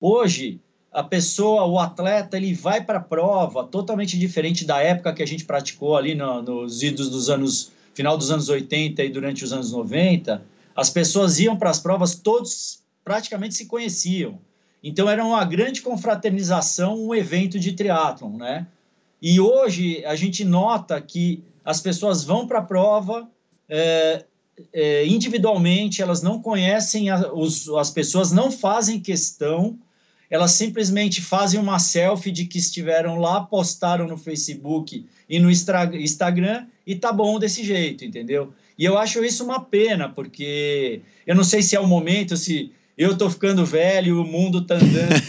Hoje, a pessoa, o atleta, ele vai para a prova totalmente diferente da época que a gente praticou ali no, nos idos dos anos, final dos anos 80 e durante os anos 90. As pessoas iam para as provas, todos praticamente se conheciam. Então era uma grande confraternização, um evento de triatlon, né? E hoje a gente nota que as pessoas vão para a prova é, é, individualmente, elas não conhecem, a, os, as pessoas não fazem questão elas simplesmente fazem uma selfie de que estiveram lá, postaram no Facebook e no Instagram e tá bom desse jeito, entendeu? E eu acho isso uma pena, porque eu não sei se é o momento, se eu tô ficando velho, o mundo tá andando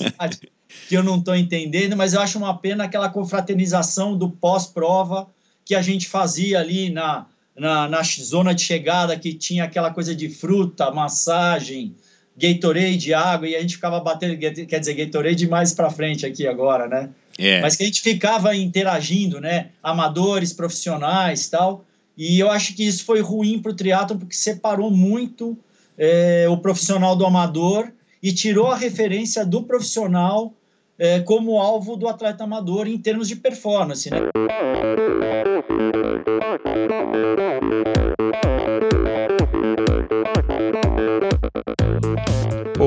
que eu não tô entendendo, mas eu acho uma pena aquela confraternização do pós-prova que a gente fazia ali na, na, na zona de chegada, que tinha aquela coisa de fruta, massagem, Gatorade, água, e a gente ficava batendo, quer dizer, Gatorade mais para frente aqui agora, né? É. Mas que a gente ficava interagindo, né? Amadores, profissionais tal. E eu acho que isso foi ruim para o triatlon porque separou muito é, o profissional do amador e tirou a referência do profissional é, como alvo do atleta amador em termos de performance, né?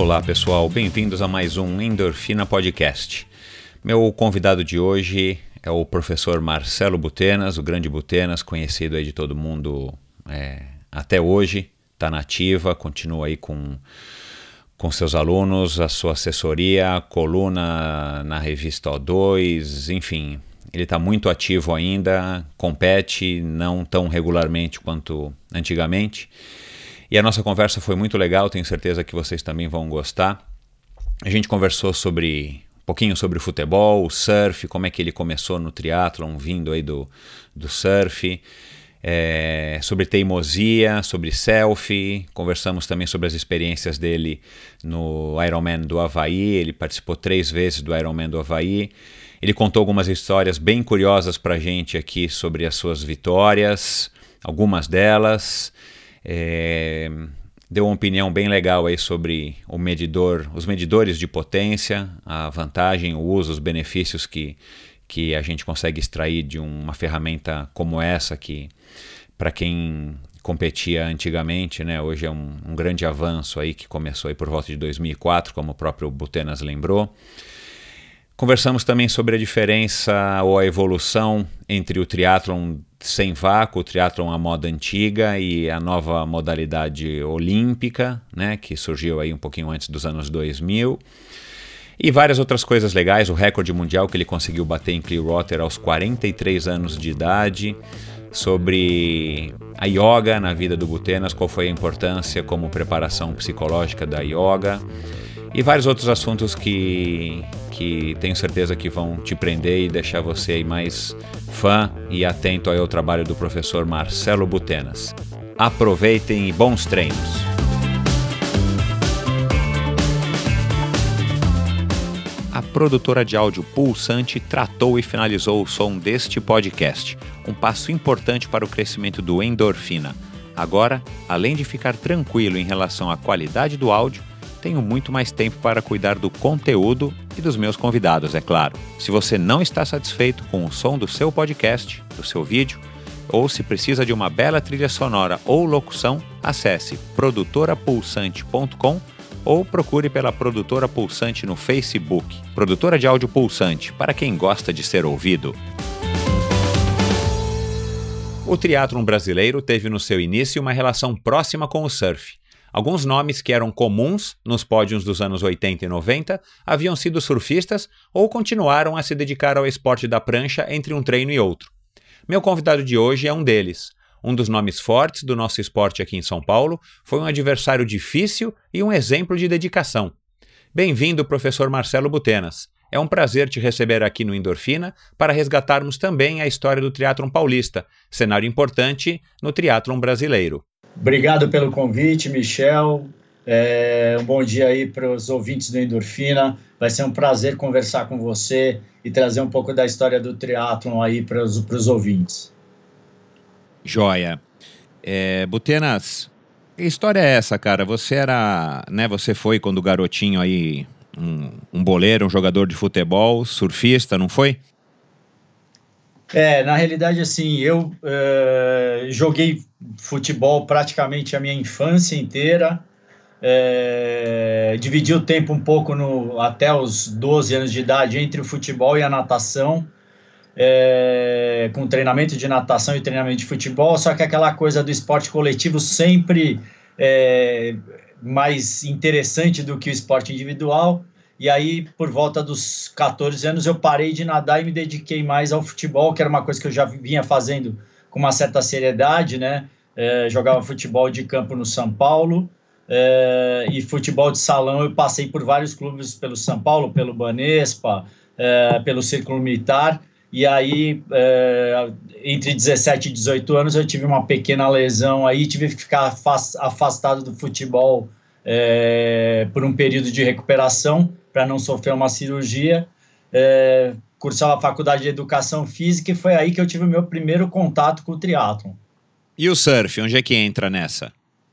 Olá pessoal, bem-vindos a mais um Endorfina Podcast. Meu convidado de hoje é o professor Marcelo Butenas, o grande Butenas, conhecido aí de todo mundo é, até hoje, está nativa, continua aí com, com seus alunos, a sua assessoria, coluna na revista O2, enfim, ele está muito ativo ainda, compete não tão regularmente quanto antigamente e a nossa conversa foi muito legal, tenho certeza que vocês também vão gostar. A gente conversou sobre um pouquinho sobre futebol, surf, como é que ele começou no triatlon, vindo aí do, do surf, é, sobre teimosia, sobre selfie, conversamos também sobre as experiências dele no Ironman do Havaí, ele participou três vezes do Ironman do Havaí, ele contou algumas histórias bem curiosas para gente aqui sobre as suas vitórias, algumas delas, é, deu uma opinião bem legal aí sobre o medidor, os medidores de potência, a vantagem, o uso, os benefícios que, que a gente consegue extrair de uma ferramenta como essa que para quem competia antigamente, né, hoje é um, um, grande avanço aí que começou aí por volta de 2004, como o próprio Butenas lembrou. Conversamos também sobre a diferença ou a evolução entre o triatlon sem vácuo, o triatlon à moda antiga e a nova modalidade olímpica, né, que surgiu aí um pouquinho antes dos anos 2000. E várias outras coisas legais, o recorde mundial que ele conseguiu bater em Clearwater aos 43 anos de idade, sobre a yoga na vida do Butenas, qual foi a importância como preparação psicológica da yoga e vários outros assuntos que, que tenho certeza que vão te prender e deixar você mais fã e atento ao trabalho do professor Marcelo Butenas. Aproveitem e bons treinos! A produtora de áudio Pulsante tratou e finalizou o som deste podcast, um passo importante para o crescimento do Endorfina. Agora, além de ficar tranquilo em relação à qualidade do áudio, tenho muito mais tempo para cuidar do conteúdo e dos meus convidados, é claro. Se você não está satisfeito com o som do seu podcast, do seu vídeo, ou se precisa de uma bela trilha sonora ou locução, acesse produtorapulsante.com ou procure pela Produtora Pulsante no Facebook. Produtora de áudio pulsante, para quem gosta de ser ouvido. O triatlon brasileiro teve no seu início uma relação próxima com o surf. Alguns nomes que eram comuns nos pódios dos anos 80 e 90 haviam sido surfistas ou continuaram a se dedicar ao esporte da prancha entre um treino e outro. Meu convidado de hoje é um deles. Um dos nomes fortes do nosso esporte aqui em São Paulo, foi um adversário difícil e um exemplo de dedicação. Bem-vindo, professor Marcelo Butenas. É um prazer te receber aqui no Endorfina para resgatarmos também a história do triatlon paulista, cenário importante no triatlon brasileiro. Obrigado pelo convite, Michel. É, um bom dia aí para os ouvintes do Endorfina. Vai ser um prazer conversar com você e trazer um pouco da história do triatlon aí para os ouvintes. Joia. É, Butenas, que história é essa, cara? Você era, né? Você foi quando garotinho aí um, um boleiro, um jogador de futebol, surfista, não foi? É, na realidade, assim, eu é, joguei futebol praticamente a minha infância inteira. É, dividi o tempo um pouco no, até os 12 anos de idade entre o futebol e a natação, é, com treinamento de natação e treinamento de futebol, só que aquela coisa do esporte coletivo sempre é, mais interessante do que o esporte individual. E aí, por volta dos 14 anos, eu parei de nadar e me dediquei mais ao futebol, que era uma coisa que eu já vinha fazendo com uma certa seriedade, né? É, jogava futebol de campo no São Paulo é, e futebol de salão. Eu passei por vários clubes pelo São Paulo, pelo Banespa, é, pelo Círculo Militar. E aí, é, entre 17 e 18 anos, eu tive uma pequena lesão aí, tive que ficar afastado do futebol é, por um período de recuperação para não sofrer uma cirurgia. É, cursava a faculdade de educação física e foi aí que eu tive o meu primeiro contato com o triatlon. E o surf, onde é que entra nessa?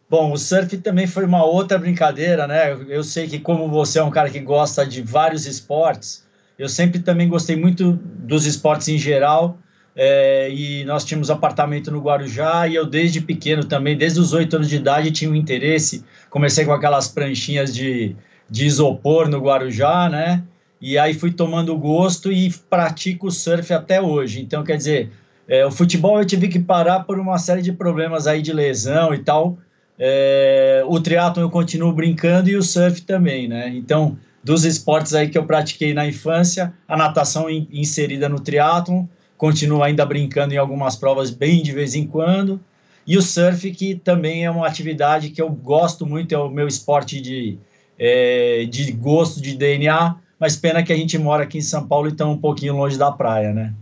Bom, o surf também foi uma outra brincadeira, né? Eu sei que como você é um cara que gosta de vários esportes, eu sempre também gostei muito dos esportes em geral. É, e nós tínhamos apartamento no Guarujá e eu desde pequeno também, desde os oito anos de idade, tinha um interesse. Comecei com aquelas pranchinhas de, de isopor no Guarujá, né? E aí fui tomando gosto e pratico surf até hoje. Então, quer dizer, é, o futebol eu tive que parar por uma série de problemas aí de lesão e tal. É, o triatlon eu continuo brincando e o surf também, né? Então, dos esportes aí que eu pratiquei na infância, a natação in, inserida no triatlon, continuo ainda brincando em algumas provas bem de vez em quando, e o surf, que também é uma atividade que eu gosto muito, é o meu esporte de, é, de gosto, de DNA, mas pena que a gente mora aqui em São Paulo e estamos um pouquinho longe da praia, né?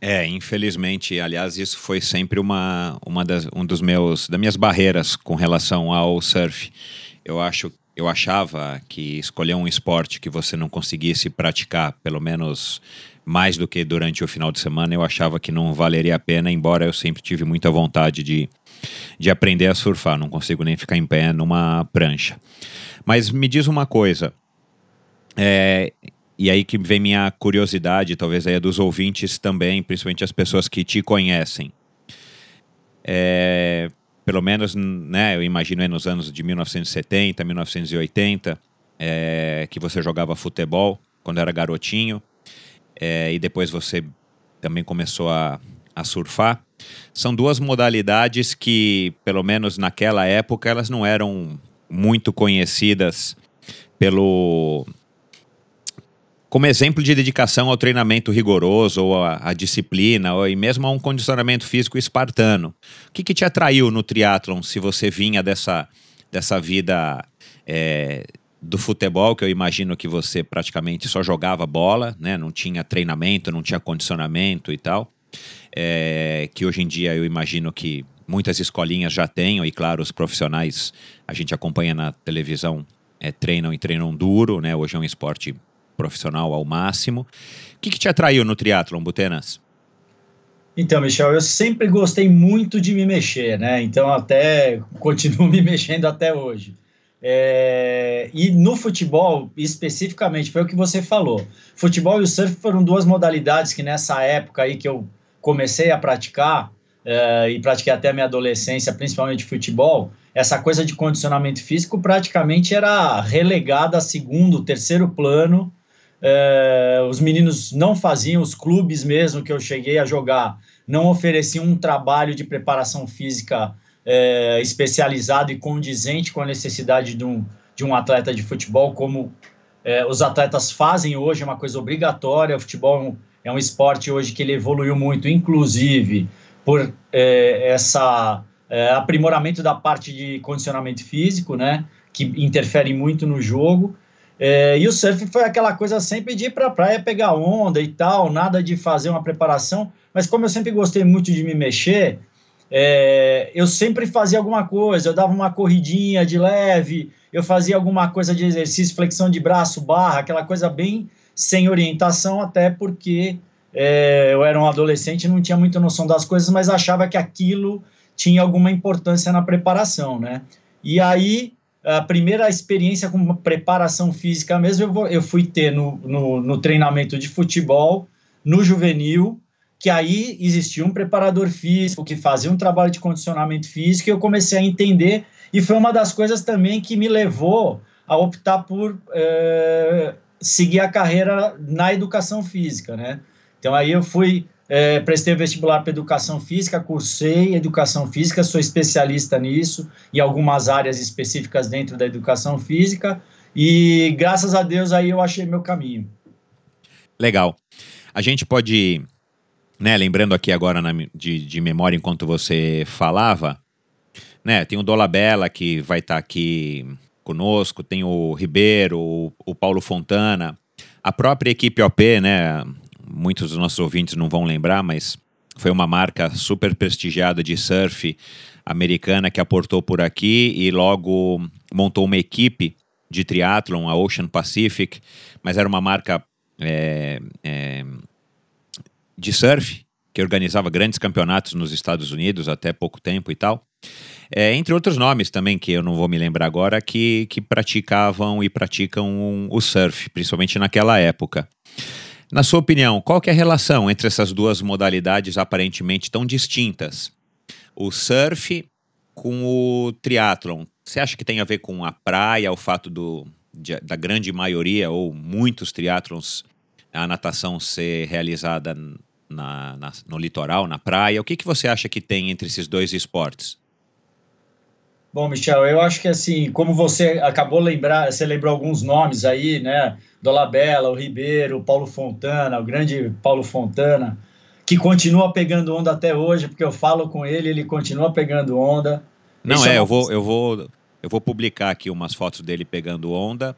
É, infelizmente, aliás, isso foi sempre uma, uma das, um dos meus, das minhas barreiras com relação ao surf. Eu acho eu achava que escolher um esporte que você não conseguisse praticar, pelo menos mais do que durante o final de semana, eu achava que não valeria a pena, embora eu sempre tive muita vontade de, de aprender a surfar. Não consigo nem ficar em pé numa prancha. Mas me diz uma coisa. É, e aí que vem minha curiosidade, talvez aí dos ouvintes também, principalmente as pessoas que te conhecem. É, pelo menos, né, eu imagino nos anos de 1970, 1980, é, que você jogava futebol quando era garotinho, é, e depois você também começou a, a surfar. São duas modalidades que, pelo menos naquela época, elas não eram muito conhecidas pelo como exemplo de dedicação ao treinamento rigoroso, ou à, disciplina, ou e mesmo a um condicionamento físico espartano. O que, que te atraiu no triatlon, se você vinha dessa, dessa vida é, do futebol, que eu imagino que você praticamente só jogava bola, né? não tinha treinamento, não tinha condicionamento e tal, é, que hoje em dia eu imagino que muitas escolinhas já tenham, e claro, os profissionais, a gente acompanha na televisão, é, treinam e treinam duro, né? hoje é um esporte profissional ao máximo. O que, que te atraiu no triatlon, Butenas? Então, Michel, eu sempre gostei muito de me mexer, né? Então, até continuo me mexendo até hoje. É, e no futebol, especificamente, foi o que você falou. Futebol e o surf foram duas modalidades que nessa época aí que eu comecei a praticar, é, e pratiquei até a minha adolescência, principalmente futebol, essa coisa de condicionamento físico praticamente era relegada a segundo, terceiro plano é, os meninos não faziam, os clubes mesmo que eu cheguei a jogar não ofereciam um trabalho de preparação física é, especializado e condizente com a necessidade de um, de um atleta de futebol, como é, os atletas fazem hoje, é uma coisa obrigatória. O futebol é um, é esporte hoje que ele evoluiu muito, inclusive por é, essa é, aprimoramento da parte de condicionamento físico, né, que interfere muito no jogo. É, e o surf foi aquela coisa sempre de ir para a praia pegar onda e tal, nada de fazer uma preparação. Mas como eu sempre gostei muito de me mexer, é, eu sempre fazia alguma coisa. Eu dava uma corridinha de leve, eu fazia alguma coisa de exercício, flexão de braço, barra, aquela coisa bem sem orientação, até porque é, eu era um adolescente não tinha muita noção das coisas, mas achava que aquilo tinha alguma importância na preparação, né? E aí a primeira experiência com preparação física mesmo eu, vou, eu fui ter no, no, no, treinamento de futebol, no juvenil, que aí existia um preparador físico que fazia um trabalho de condicionamento físico e eu comecei a entender e foi uma das coisas também que me levou a optar por é, seguir a carreira na educação física, né? Então aí eu fui é, prestei vestibular para educação física, cursei educação física, sou especialista nisso, em algumas áreas específicas dentro da educação física, e graças a Deus aí eu achei meu caminho. Legal. A gente pode, né, lembrando aqui agora na, de, de memória enquanto você falava, né, tem o Dolabella que vai estar tá aqui conosco, tem o Ribeiro, o, o Paulo Fontana, a própria equipe OP, né, muitos dos nossos ouvintes não vão lembrar, mas foi uma marca super prestigiada de surf americana que aportou por aqui e logo montou uma equipe de triatlon, a Ocean Pacific, mas era uma marca é, é, de surf que organizava grandes campeonatos nos Estados Unidos até pouco tempo e tal. É, entre outros nomes também, que eu não vou me lembrar agora, que, que praticavam e praticam o surf, principalmente naquela época. Na sua opinião, qual é a relação entre essas duas modalidades aparentemente tão distintas? O surf com o triatlon. Você acha que tem a ver com a praia, o fato do, de, da grande maioria ou muitos triatlons, a natação ser realizada na, na, no litoral, na praia? O que, que você acha que tem entre esses dois esportes? Bom, Michel, eu acho que assim, como você acabou lembrar, você lembrou alguns nomes aí, né? Dolabella, o Ribeiro, o Paulo Fontana, o grande Paulo Fontana, que continua pegando onda até hoje, porque eu falo com ele, ele continua pegando onda. Não é, é eu vou, eu vou, eu vou publicar aqui umas fotos dele pegando onda.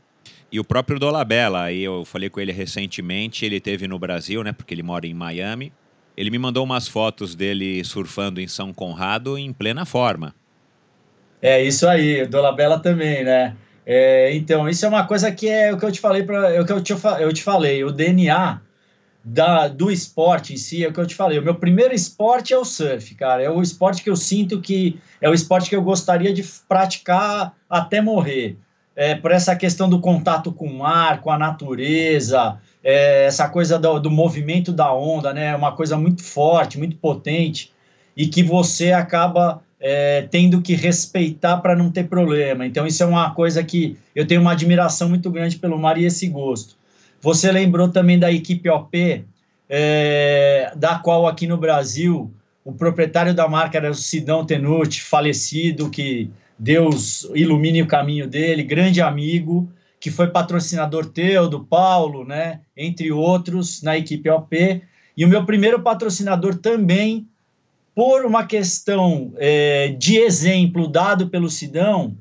E o próprio Dolabella, aí eu falei com ele recentemente, ele teve no Brasil, né? Porque ele mora em Miami. Ele me mandou umas fotos dele surfando em São Conrado em plena forma. É isso aí, Dolabella também, né? É, então, isso é uma coisa que é o que eu te falei, pra, é o que eu te, eu te falei, o DNA da, do esporte em si é o que eu te falei. O meu primeiro esporte é o surf, cara. É o esporte que eu sinto que é o esporte que eu gostaria de praticar até morrer. É, por essa questão do contato com o mar, com a natureza, é, essa coisa do, do movimento da onda, né? É uma coisa muito forte, muito potente e que você acaba é, tendo que respeitar para não ter problema. Então, isso é uma coisa que eu tenho uma admiração muito grande pelo mar e esse gosto. Você lembrou também da equipe OP, é, da qual aqui no Brasil o proprietário da marca era o Sidão Tenuti, falecido, que Deus ilumine o caminho dele, grande amigo, que foi patrocinador teu, do Paulo, né, entre outros, na equipe OP. E o meu primeiro patrocinador também por uma questão é, de exemplo dado pelo Sidão,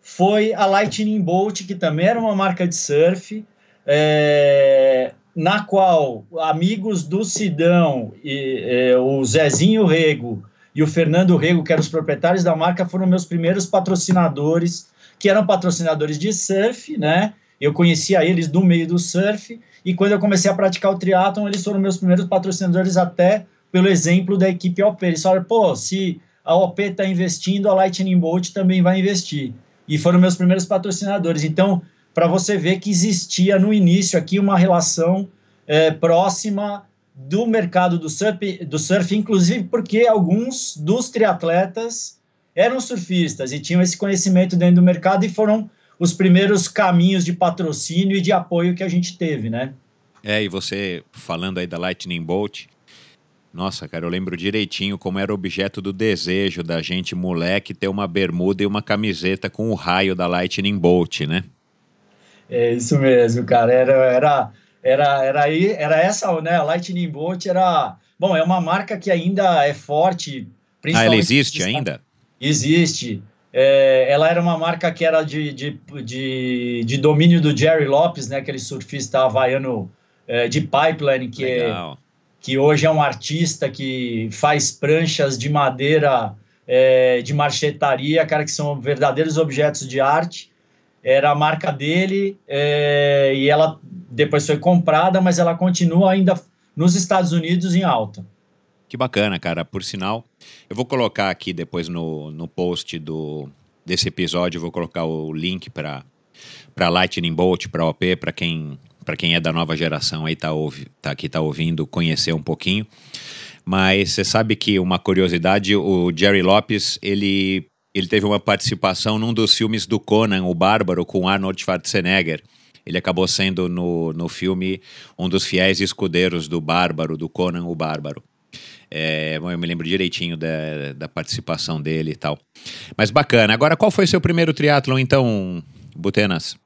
foi a Lightning Bolt, que também era uma marca de surf, é, na qual amigos do Sidão, e, é, o Zezinho Rego e o Fernando Rego, que eram os proprietários da marca, foram meus primeiros patrocinadores, que eram patrocinadores de surf, né? Eu conhecia eles do meio do surf, e quando eu comecei a praticar o triatlon, eles foram meus primeiros patrocinadores até pelo exemplo da equipe OP. Eles falaram, pô, se a OP está investindo, a Lightning Bolt também vai investir. E foram meus primeiros patrocinadores. Então, para você ver que existia no início aqui uma relação é, próxima do mercado do surf, do surf, inclusive porque alguns dos triatletas eram surfistas e tinham esse conhecimento dentro do mercado e foram os primeiros caminhos de patrocínio e de apoio que a gente teve, né? É, e você falando aí da Lightning Bolt, nossa, cara, eu lembro direitinho como era objeto do desejo da gente, moleque, ter uma bermuda e uma camiseta com o raio da Lightning Bolt, né? É isso mesmo, cara. Era, era, era, era, aí, era essa, né? A Lightning Bolt era. Bom, é uma marca que ainda é forte. Ah, ela existe ainda? Existe. É, ela era uma marca que era de, de, de, de, domínio do Jerry Lopes, né, aquele surfista havaiano é, de pipeline, que, é, que hoje é um artista que faz pranchas de madeira é, de marchetaria, cara, que são verdadeiros objetos de arte. Era a marca dele é, e ela depois foi comprada, mas ela continua ainda nos Estados Unidos em alta. Que bacana, cara. Por sinal, eu vou colocar aqui depois no, no post do, desse episódio, vou colocar o link para para Lightning Bolt, para OP, para quem para quem é da nova geração aí tá, ouvi, tá que tá ouvindo conhecer um pouquinho. Mas você sabe que uma curiosidade, o Jerry Lopes, ele ele teve uma participação num dos filmes do Conan, o Bárbaro, com Arnold Schwarzenegger. Ele acabou sendo no, no filme um dos fiéis escudeiros do Bárbaro, do Conan o Bárbaro. É, eu me lembro direitinho da, da participação dele e tal. Mas bacana. Agora, qual foi seu primeiro triatlon, então, Butenas?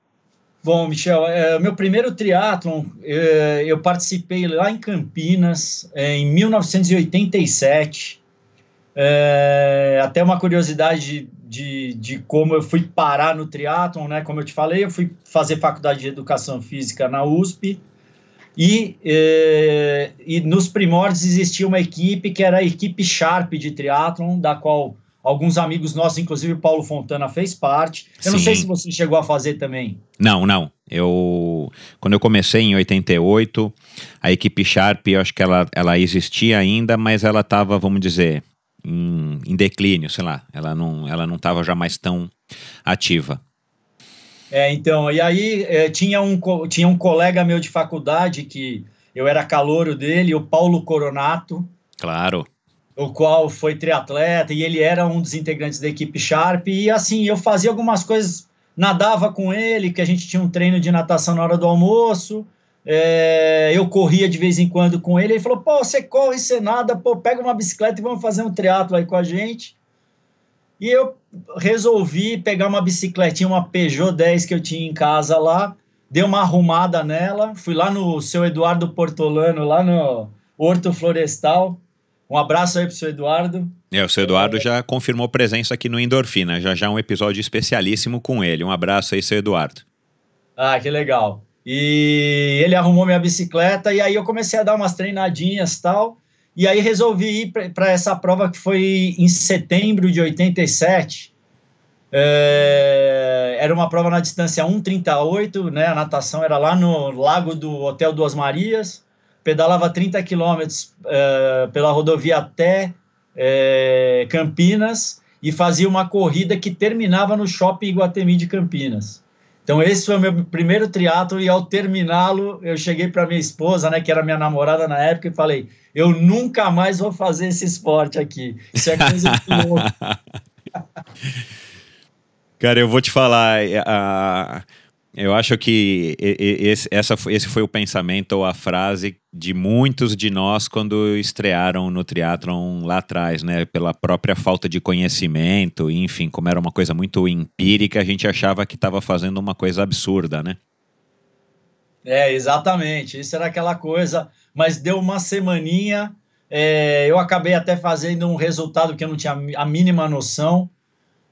Bom, Michel, é, meu primeiro triatlon, é, eu participei lá em Campinas, é, em 1987. É, até uma curiosidade de, de, como eu fui parar no triatlon, né? Como eu te falei, eu fui fazer faculdade de Educação Física na USP. E, eh, e nos primórdios existia uma equipe que era a equipe Sharp de triatlon, da qual alguns amigos nossos, inclusive o Paulo Fontana, fez parte. Eu Sim. não sei se você chegou a fazer também. Não, não. Eu quando eu comecei em 88, a equipe Sharp, eu acho que ela, ela existia ainda, mas ela estava, vamos dizer, em, em declínio, sei lá. Ela não ela não estava já mais tão ativa. É, então, e aí é, tinha, um, tinha um colega meu de faculdade que eu era calouro dele, o Paulo Coronato. Claro. O qual foi triatleta e ele era um dos integrantes da equipe Sharp. E assim, eu fazia algumas coisas, nadava com ele, que a gente tinha um treino de natação na hora do almoço. É, eu corria de vez em quando com ele. Ele falou: pô, você corre, você nada, pô, pega uma bicicleta e vamos fazer um triatlo aí com a gente. E eu resolvi pegar uma bicicletinha, uma Peugeot 10 que eu tinha em casa lá, dei uma arrumada nela, fui lá no seu Eduardo Portolano, lá no Horto Florestal. Um abraço aí pro seu Eduardo. É, o seu Eduardo já confirmou presença aqui no Endorfina, já já um episódio especialíssimo com ele. Um abraço aí, seu Eduardo. Ah, que legal. E ele arrumou minha bicicleta e aí eu comecei a dar umas treinadinhas tal. E aí resolvi ir para essa prova que foi em setembro de 87. É, era uma prova na distância 1,38, né? A natação era lá no lago do Hotel Duas Marias. Pedalava 30 quilômetros é, pela rodovia até é, Campinas e fazia uma corrida que terminava no Shopping Iguatemi de Campinas. Então esse foi o meu primeiro triatlo e ao terminá-lo eu cheguei para minha esposa, né, que era minha namorada na época e falei: "Eu nunca mais vou fazer esse esporte aqui. Isso é coisa de louco". Cara, eu vou te falar, a, eu acho que esse, essa, esse foi o pensamento ou a frase de muitos de nós quando estrearam no triatlon lá atrás, né? Pela própria falta de conhecimento, enfim, como era uma coisa muito empírica, a gente achava que estava fazendo uma coisa absurda, né? É, exatamente. Isso era aquela coisa, mas deu uma semaninha, é, eu acabei até fazendo um resultado que eu não tinha a mínima noção.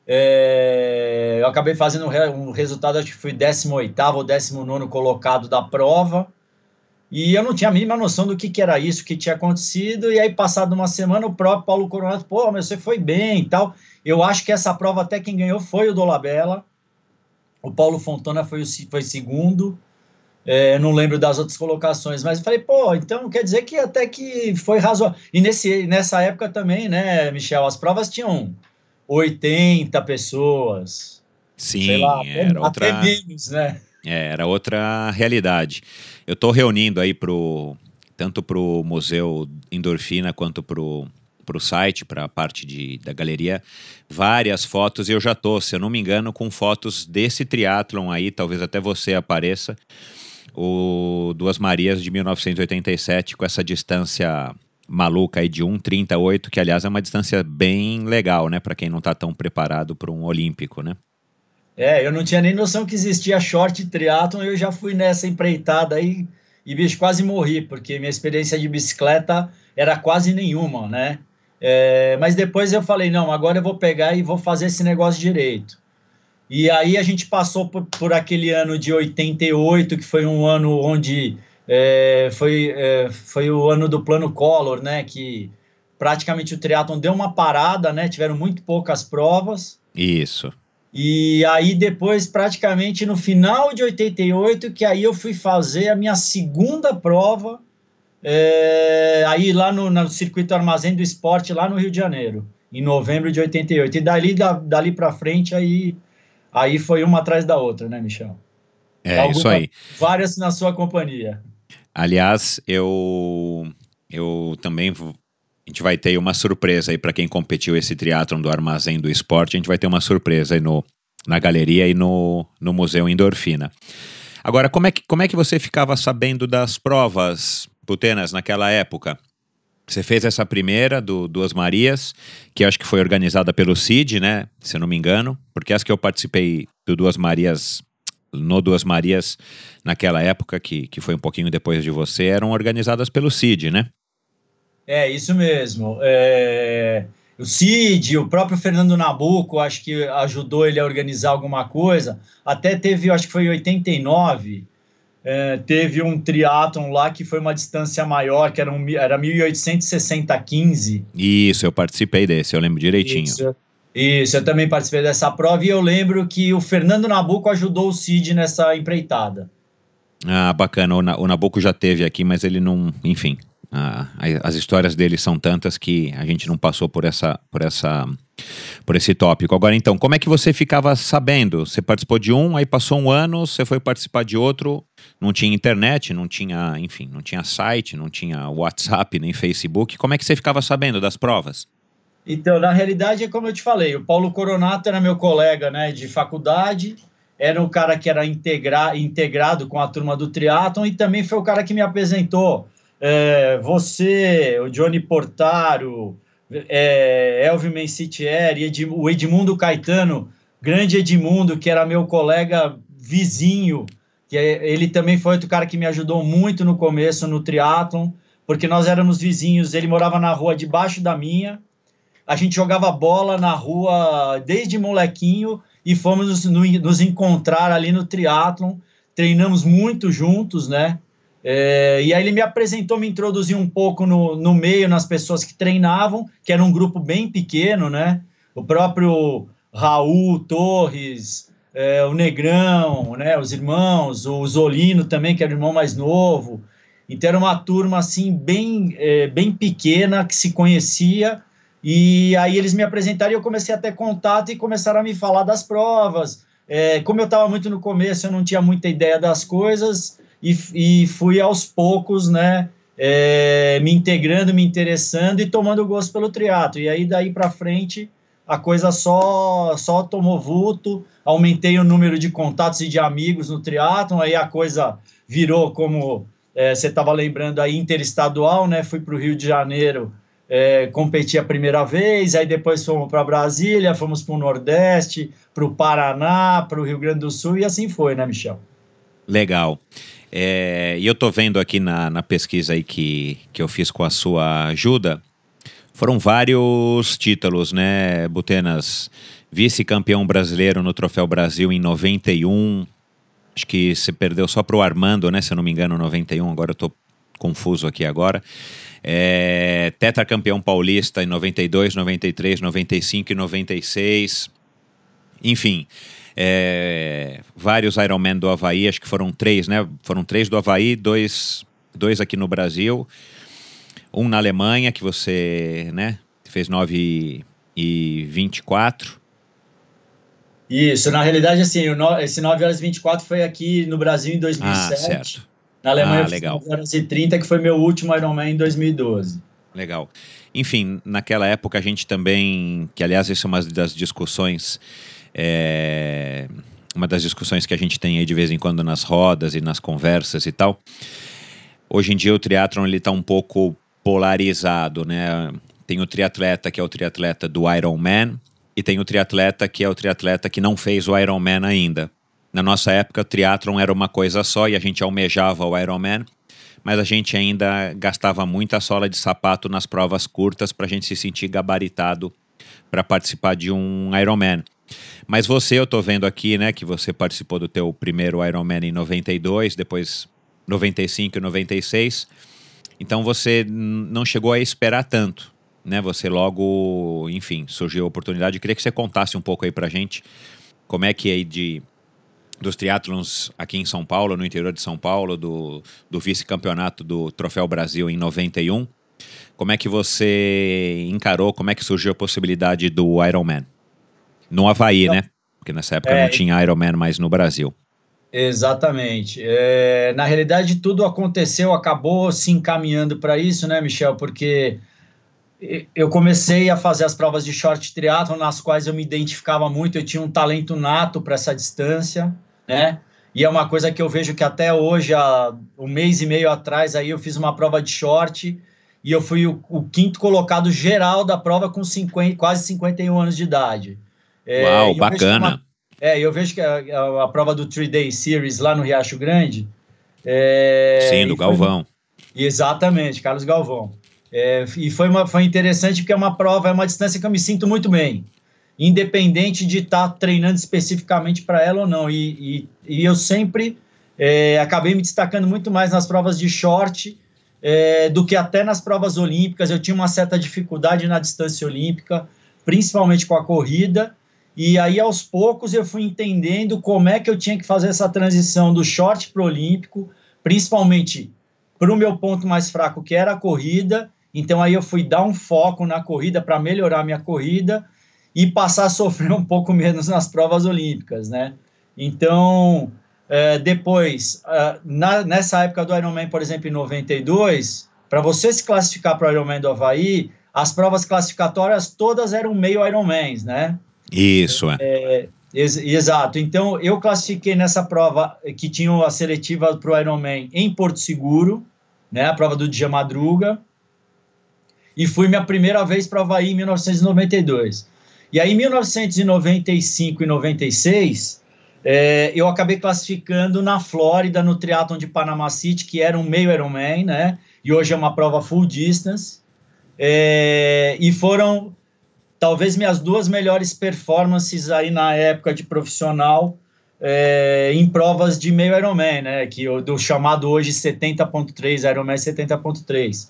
É, eu acabei fazendo um, resultado, acho que fui 18 ou 19 colocado da prova. E eu não tinha a mínima noção do que, que era isso, que tinha acontecido. E aí, passado uma semana, o próprio Paulo Coronato, pô, mas você foi bem e tal. Eu acho que essa prova até quem ganhou foi o Dolabella. O Paulo Fontana foi, o, foi segundo. É, não lembro das outras colocações, mas eu falei, pô, então quer dizer que até que foi razoável. E nesse, nessa época também, né, Michel, as provas tinham 80 pessoas. Sim, lá, era até, outra... até menos, né? É, era outra realidade. Eu estou reunindo aí pro, tanto para o Museu Endorfina quanto para o para o site, para a parte de, da galeria, várias fotos. E eu já estou, se eu não me engano, com fotos desse triatlon aí, talvez até você apareça, o Duas Marias de 1987, com essa distância maluca aí de 1,38, que aliás é uma distância bem legal, né, para quem não está tão preparado para um olímpico, né? É, eu não tinha nem noção que existia short triatlon, eu já fui nessa empreitada aí e bicho quase morri, porque minha experiência de bicicleta era quase nenhuma, né? É, mas depois eu falei, não, agora eu vou pegar e vou fazer esse negócio direito. E aí a gente passou por, por aquele ano de 88, que foi um ano onde é, foi, é, foi o ano do plano Collor, né? Que praticamente o triatlon deu uma parada, né? Tiveram muito poucas provas. Isso. E aí depois, praticamente no final de 88, que aí eu fui fazer a minha segunda prova, é, aí lá no, no circuito Armazém do Esporte, lá no Rio de Janeiro, em novembro de 88. E dali, da, dali para frente, aí, aí foi uma atrás da outra, né, Michel? É, Alguma, isso aí. Várias na sua companhia. Aliás, eu, eu também a gente vai ter uma surpresa aí para quem competiu esse triatlon do Armazém do Esporte. A gente vai ter uma surpresa aí no, na galeria e no, no Museu Endorfina. Agora, como é, que, como é que você ficava sabendo das provas, Putenas, naquela época? Você fez essa primeira do Duas Marias, que acho que foi organizada pelo CID, né? Se eu não me engano, porque as que eu participei do Duas Marias, no Duas Marias, naquela época, que, que foi um pouquinho depois de você, eram organizadas pelo CID, né? É, isso mesmo. É, o Cid, o próprio Fernando Nabuco, acho que ajudou ele a organizar alguma coisa. Até teve, acho que foi em 89, é, teve um triatlon lá que foi uma distância maior, que era, um, era 1860 15. Isso, eu participei desse, eu lembro direitinho. Isso, isso, eu também participei dessa prova e eu lembro que o Fernando Nabuco ajudou o Cid nessa empreitada. Ah, bacana. O, o Nabuco já teve aqui, mas ele não, enfim, ah, as histórias dele são tantas que a gente não passou por essa, por essa, por esse tópico. Agora, então, como é que você ficava sabendo? Você participou de um, aí passou um ano, você foi participar de outro, não tinha internet, não tinha, enfim, não tinha site, não tinha WhatsApp nem Facebook. Como é que você ficava sabendo das provas? Então, na realidade, é como eu te falei, o Paulo Coronato era meu colega, né, de faculdade era o cara que era integra integrado com a turma do triatlon e também foi o cara que me apresentou é, você, o Johnny Portaro, é, Elvio Mencitieri, o Edmundo Caetano, grande Edmundo, que era meu colega vizinho, que é, ele também foi outro cara que me ajudou muito no começo no triatlon, porque nós éramos vizinhos, ele morava na rua debaixo da minha, a gente jogava bola na rua desde molequinho e fomos nos, nos encontrar ali no triatlon, treinamos muito juntos, né? É, e aí ele me apresentou, me introduziu um pouco no, no meio, nas pessoas que treinavam, que era um grupo bem pequeno, né? O próprio Raul Torres, é, o Negrão, né? Os irmãos, o Zolino também, que era o irmão mais novo. Então era uma turma assim bem, é, bem pequena que se conhecia. E aí eles me apresentaram e eu comecei a ter contato e começaram a me falar das provas. É, como eu estava muito no começo, eu não tinha muita ideia das coisas e, e fui aos poucos, né, é, me integrando, me interessando e tomando gosto pelo triatlo. E aí daí para frente a coisa só só tomou vulto, aumentei o número de contatos e de amigos no triatlo, aí a coisa virou como é, você estava lembrando aí interestadual, né? Fui para o Rio de Janeiro é, competir a primeira vez, aí depois fomos para Brasília, fomos para o Nordeste, para o Paraná, para o Rio Grande do Sul e assim foi, né, Michel? Legal. É, e eu estou vendo aqui na, na pesquisa aí que, que eu fiz com a sua ajuda, foram vários títulos, né, Butenas? Vice-campeão brasileiro no Troféu Brasil em 91. Acho que você perdeu só para o Armando, né? Se eu não me engano, 91. Agora eu estou confuso aqui agora. É, tetracampeão paulista em 92, 93, 95 e 96. Enfim, é, vários Ironman do Havaí, acho que foram três, né? Foram três do Havaí, dois, dois aqui no Brasil, um na Alemanha, que você né, fez 9 e 24. Isso, na realidade, assim, no, esse 9 horas e 24 foi aqui no Brasil em 2007. Ah, certo. Na Alemanha ah, legal. 9 horas e 30, que foi meu último Ironman em 2012. Legal. Enfim, naquela época a gente também, que aliás isso é uma das discussões é uma das discussões que a gente tem aí de vez em quando nas rodas e nas conversas e tal. Hoje em dia o triatlon ele está um pouco polarizado, né? Tem o triatleta que é o triatleta do Ironman e tem o triatleta que é o triatleta que não fez o Ironman ainda. Na nossa época, o triatlon era uma coisa só e a gente almejava o Ironman, mas a gente ainda gastava muita sola de sapato nas provas curtas para a gente se sentir gabaritado para participar de um Ironman. Mas você, eu estou vendo aqui, né, que você participou do teu primeiro Ironman em 92, depois 95 e 96. Então você não chegou a esperar tanto, né? Você logo, enfim, surgiu a oportunidade. Eu queria que você contasse um pouco aí pra gente como é que é de dos triatlons aqui em São Paulo, no interior de São Paulo, do, do vice-campeonato do Troféu Brasil em 91. Como é que você encarou, como é que surgiu a possibilidade do Ironman? No Havaí, né? Porque nessa época é, não tinha Ironman mais no Brasil. Exatamente. É, na realidade, tudo aconteceu, acabou se encaminhando para isso, né, Michel? Porque eu comecei a fazer as provas de short triathlon, nas quais eu me identificava muito, eu tinha um talento nato para essa distância, né? E é uma coisa que eu vejo que até hoje, há um mês e meio atrás, aí eu fiz uma prova de short e eu fui o, o quinto colocado geral da prova com 50, quase 51 anos de idade. É, Uau, bacana. É, eu vejo que a, a, a, prova do Three Day Series lá no Riacho Grande. É, Sim, do Galvão. Foi, exatamente, Carlos Galvão. É, e foi, uma, foi interessante porque é uma prova, é uma distância que eu me sinto muito bem, independente de estar tá treinando especificamente para ela ou não. E, e, e eu sempre é, acabei me destacando muito mais nas provas de short é, do que até nas provas olímpicas. Eu tinha uma certa dificuldade na distância olímpica, principalmente com a corrida. E aí, aos poucos, eu fui entendendo como é que eu tinha que fazer essa transição do short para o olímpico, principalmente para o meu ponto mais fraco, que era a corrida. Então, aí eu fui dar um foco na corrida para melhorar minha corrida e passar a sofrer um pouco menos nas provas olímpicas, né? Então, é, depois, é, na, nessa época do Ironman, por exemplo, em 92, para você se classificar para o Ironman do Havaí, as provas classificatórias todas eram meio Ironmans, né? Isso, é. é ex exato. Então, eu classifiquei nessa prova que tinha a seletiva para o Ironman em Porto Seguro, né, a prova do dia madruga, e fui minha primeira vez para o Havaí em 1992. E aí, em 1995 e 96, é, eu acabei classificando na Flórida, no Triathlon de Panama City, que era um meio Ironman, né, e hoje é uma prova full distance, é, e foram talvez minhas duas melhores performances aí na época de profissional é, em provas de meio Ironman, né? Que o do chamado hoje 70.3, Ironman 70.3.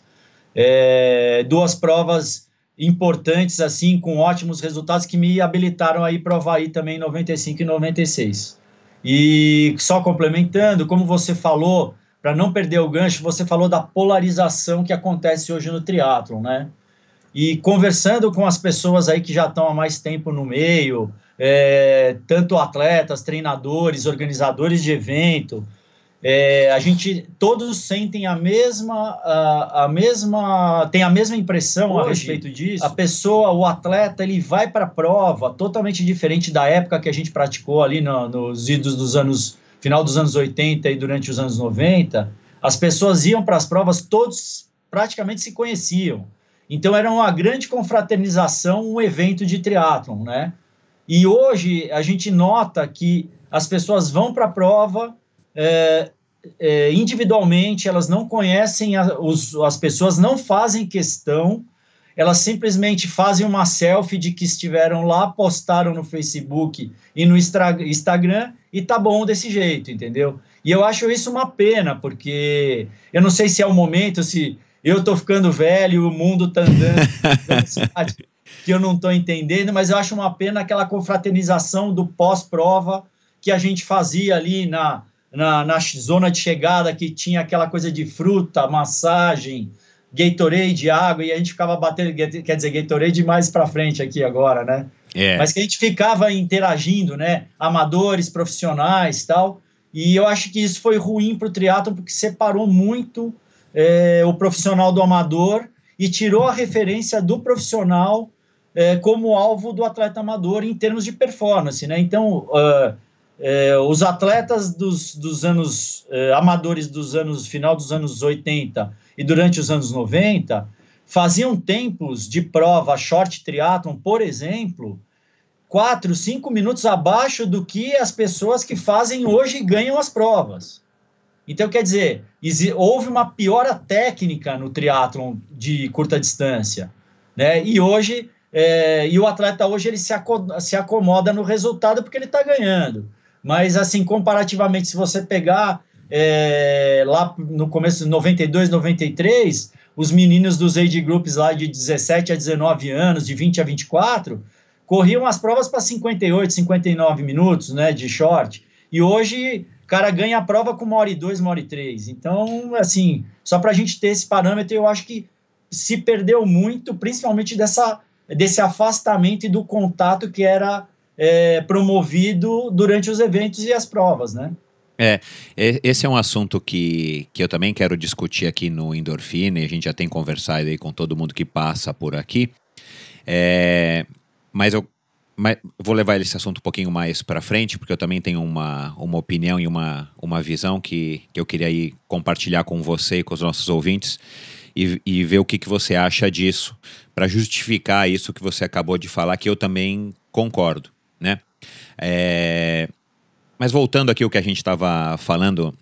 É, duas provas importantes, assim, com ótimos resultados que me habilitaram aí provar aí também em 95 e 96. E só complementando, como você falou, para não perder o gancho, você falou da polarização que acontece hoje no triatlon, né? E conversando com as pessoas aí que já estão há mais tempo no meio, é, tanto atletas, treinadores, organizadores de evento, é, a gente todos sentem a mesma a, a mesma tem a mesma impressão Hoje, a respeito disso. A pessoa, o atleta, ele vai para a prova totalmente diferente da época que a gente praticou ali no, nos idos dos anos final dos anos 80 e durante os anos 90. As pessoas iam para as provas, todos praticamente se conheciam. Então era uma grande confraternização, um evento de triatlon, né? E hoje a gente nota que as pessoas vão para a prova é, é, individualmente, elas não conhecem, a, os, as pessoas não fazem questão, elas simplesmente fazem uma selfie de que estiveram lá, postaram no Facebook e no Instagram e tá bom desse jeito, entendeu? E eu acho isso uma pena, porque eu não sei se é o momento, se eu tô ficando velho, o mundo tá andando que eu não tô entendendo, mas eu acho uma pena aquela confraternização do pós-prova que a gente fazia ali na, na, na, zona de chegada, que tinha aquela coisa de fruta, massagem, Gatorade, água, e a gente ficava batendo, quer dizer, Gatorade mais para frente aqui agora, né? É. Mas que a gente ficava interagindo, né? Amadores, profissionais tal. E eu acho que isso foi ruim para o triatlon, porque separou muito é, o profissional do amador e tirou a referência do profissional é, como alvo do atleta amador em termos de performance, né? Então, uh, é, os atletas dos, dos anos é, amadores dos anos final dos anos 80 e durante os anos 90 faziam tempos de prova short triathlon, por exemplo, quatro, cinco minutos abaixo do que as pessoas que fazem hoje ganham as provas. Então, quer dizer, houve uma piora técnica no triatlon de curta distância, né? E hoje, é, e o atleta hoje ele se, acomoda, se acomoda no resultado porque ele está ganhando. Mas, assim, comparativamente, se você pegar é, lá no começo de 92, 93, os meninos dos age groups lá de 17 a 19 anos, de 20 a 24, corriam as provas para 58, 59 minutos, né, de short. E hoje o cara ganha a prova com uma hora e dois, uma hora e três. Então, assim, só para a gente ter esse parâmetro, eu acho que se perdeu muito, principalmente dessa, desse afastamento e do contato que era é, promovido durante os eventos e as provas, né? É, esse é um assunto que, que eu também quero discutir aqui no Endorfina, e a gente já tem conversado aí com todo mundo que passa por aqui. É, mas eu mas vou levar esse assunto um pouquinho mais para frente, porque eu também tenho uma, uma opinião e uma, uma visão que, que eu queria aí compartilhar com você e com os nossos ouvintes e, e ver o que, que você acha disso, para justificar isso que você acabou de falar, que eu também concordo, né? É, mas voltando aqui ao que a gente estava falando,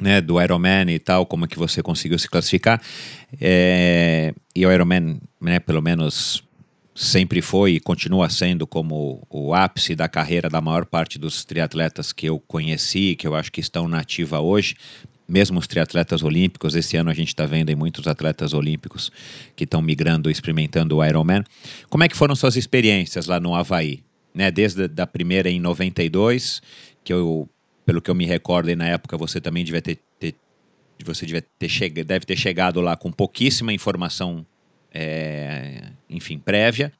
né, do Ironman e tal, como é que você conseguiu se classificar, é, e o Ironman, né, pelo menos sempre foi e continua sendo como o ápice da carreira da maior parte dos triatletas que eu conheci, que eu acho que estão na ativa hoje, mesmo os triatletas olímpicos. Esse ano a gente está vendo aí muitos atletas olímpicos que estão migrando, experimentando o Ironman. Como é que foram suas experiências lá no Havaí? Né, desde a primeira em 92, que eu, pelo que eu me recordo, na época você também devia ter, ter você devia ter chega, deve ter chegado lá com pouquíssima informação é, enfim, prévia.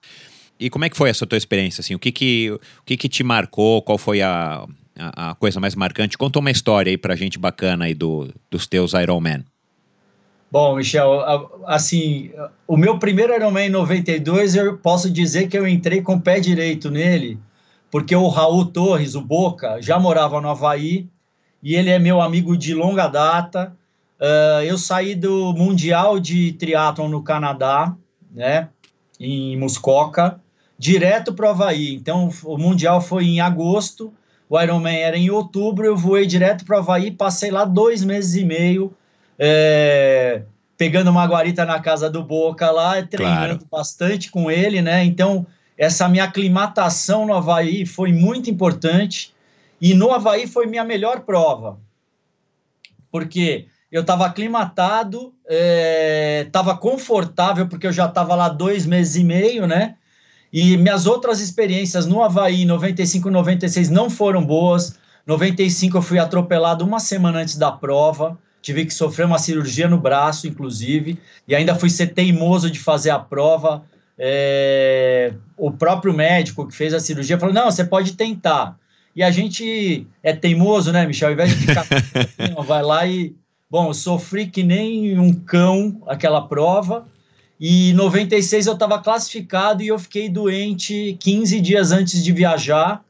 E como é que foi essa tua experiência? Assim, o que que, o que, que te marcou? Qual foi a, a, a, coisa mais marcante? Conta uma história aí pra gente bacana aí do, dos teus Ironman. Bom, Michel, assim, o meu primeiro Ironman em 92, eu posso dizer que eu entrei com o pé direito nele, porque o Raul Torres, o Boca, já morava no Havaí, e ele é meu amigo de longa data, Uh, eu saí do Mundial de Triatlon no Canadá, né, em Muskoka, direto para o Havaí. Então, o Mundial foi em agosto, o Ironman era em outubro, eu voei direto para o Havaí, passei lá dois meses e meio, é, pegando uma guarita na casa do Boca lá, treinando claro. bastante com ele, né? Então, essa minha aclimatação no Havaí foi muito importante, e no Havaí foi minha melhor prova, porque eu estava aclimatado, estava é, confortável, porque eu já estava lá dois meses e meio, né? E minhas outras experiências no Havaí, 95 96, não foram boas. 95 eu fui atropelado uma semana antes da prova, tive que sofrer uma cirurgia no braço, inclusive, e ainda fui ser teimoso de fazer a prova. É, o próprio médico que fez a cirurgia falou: não, você pode tentar. E a gente é teimoso, né, Michel? Ao invés de ficar, vai lá e Bom, eu sofri que nem um cão aquela prova. E em 96 eu estava classificado e eu fiquei doente 15 dias antes de viajar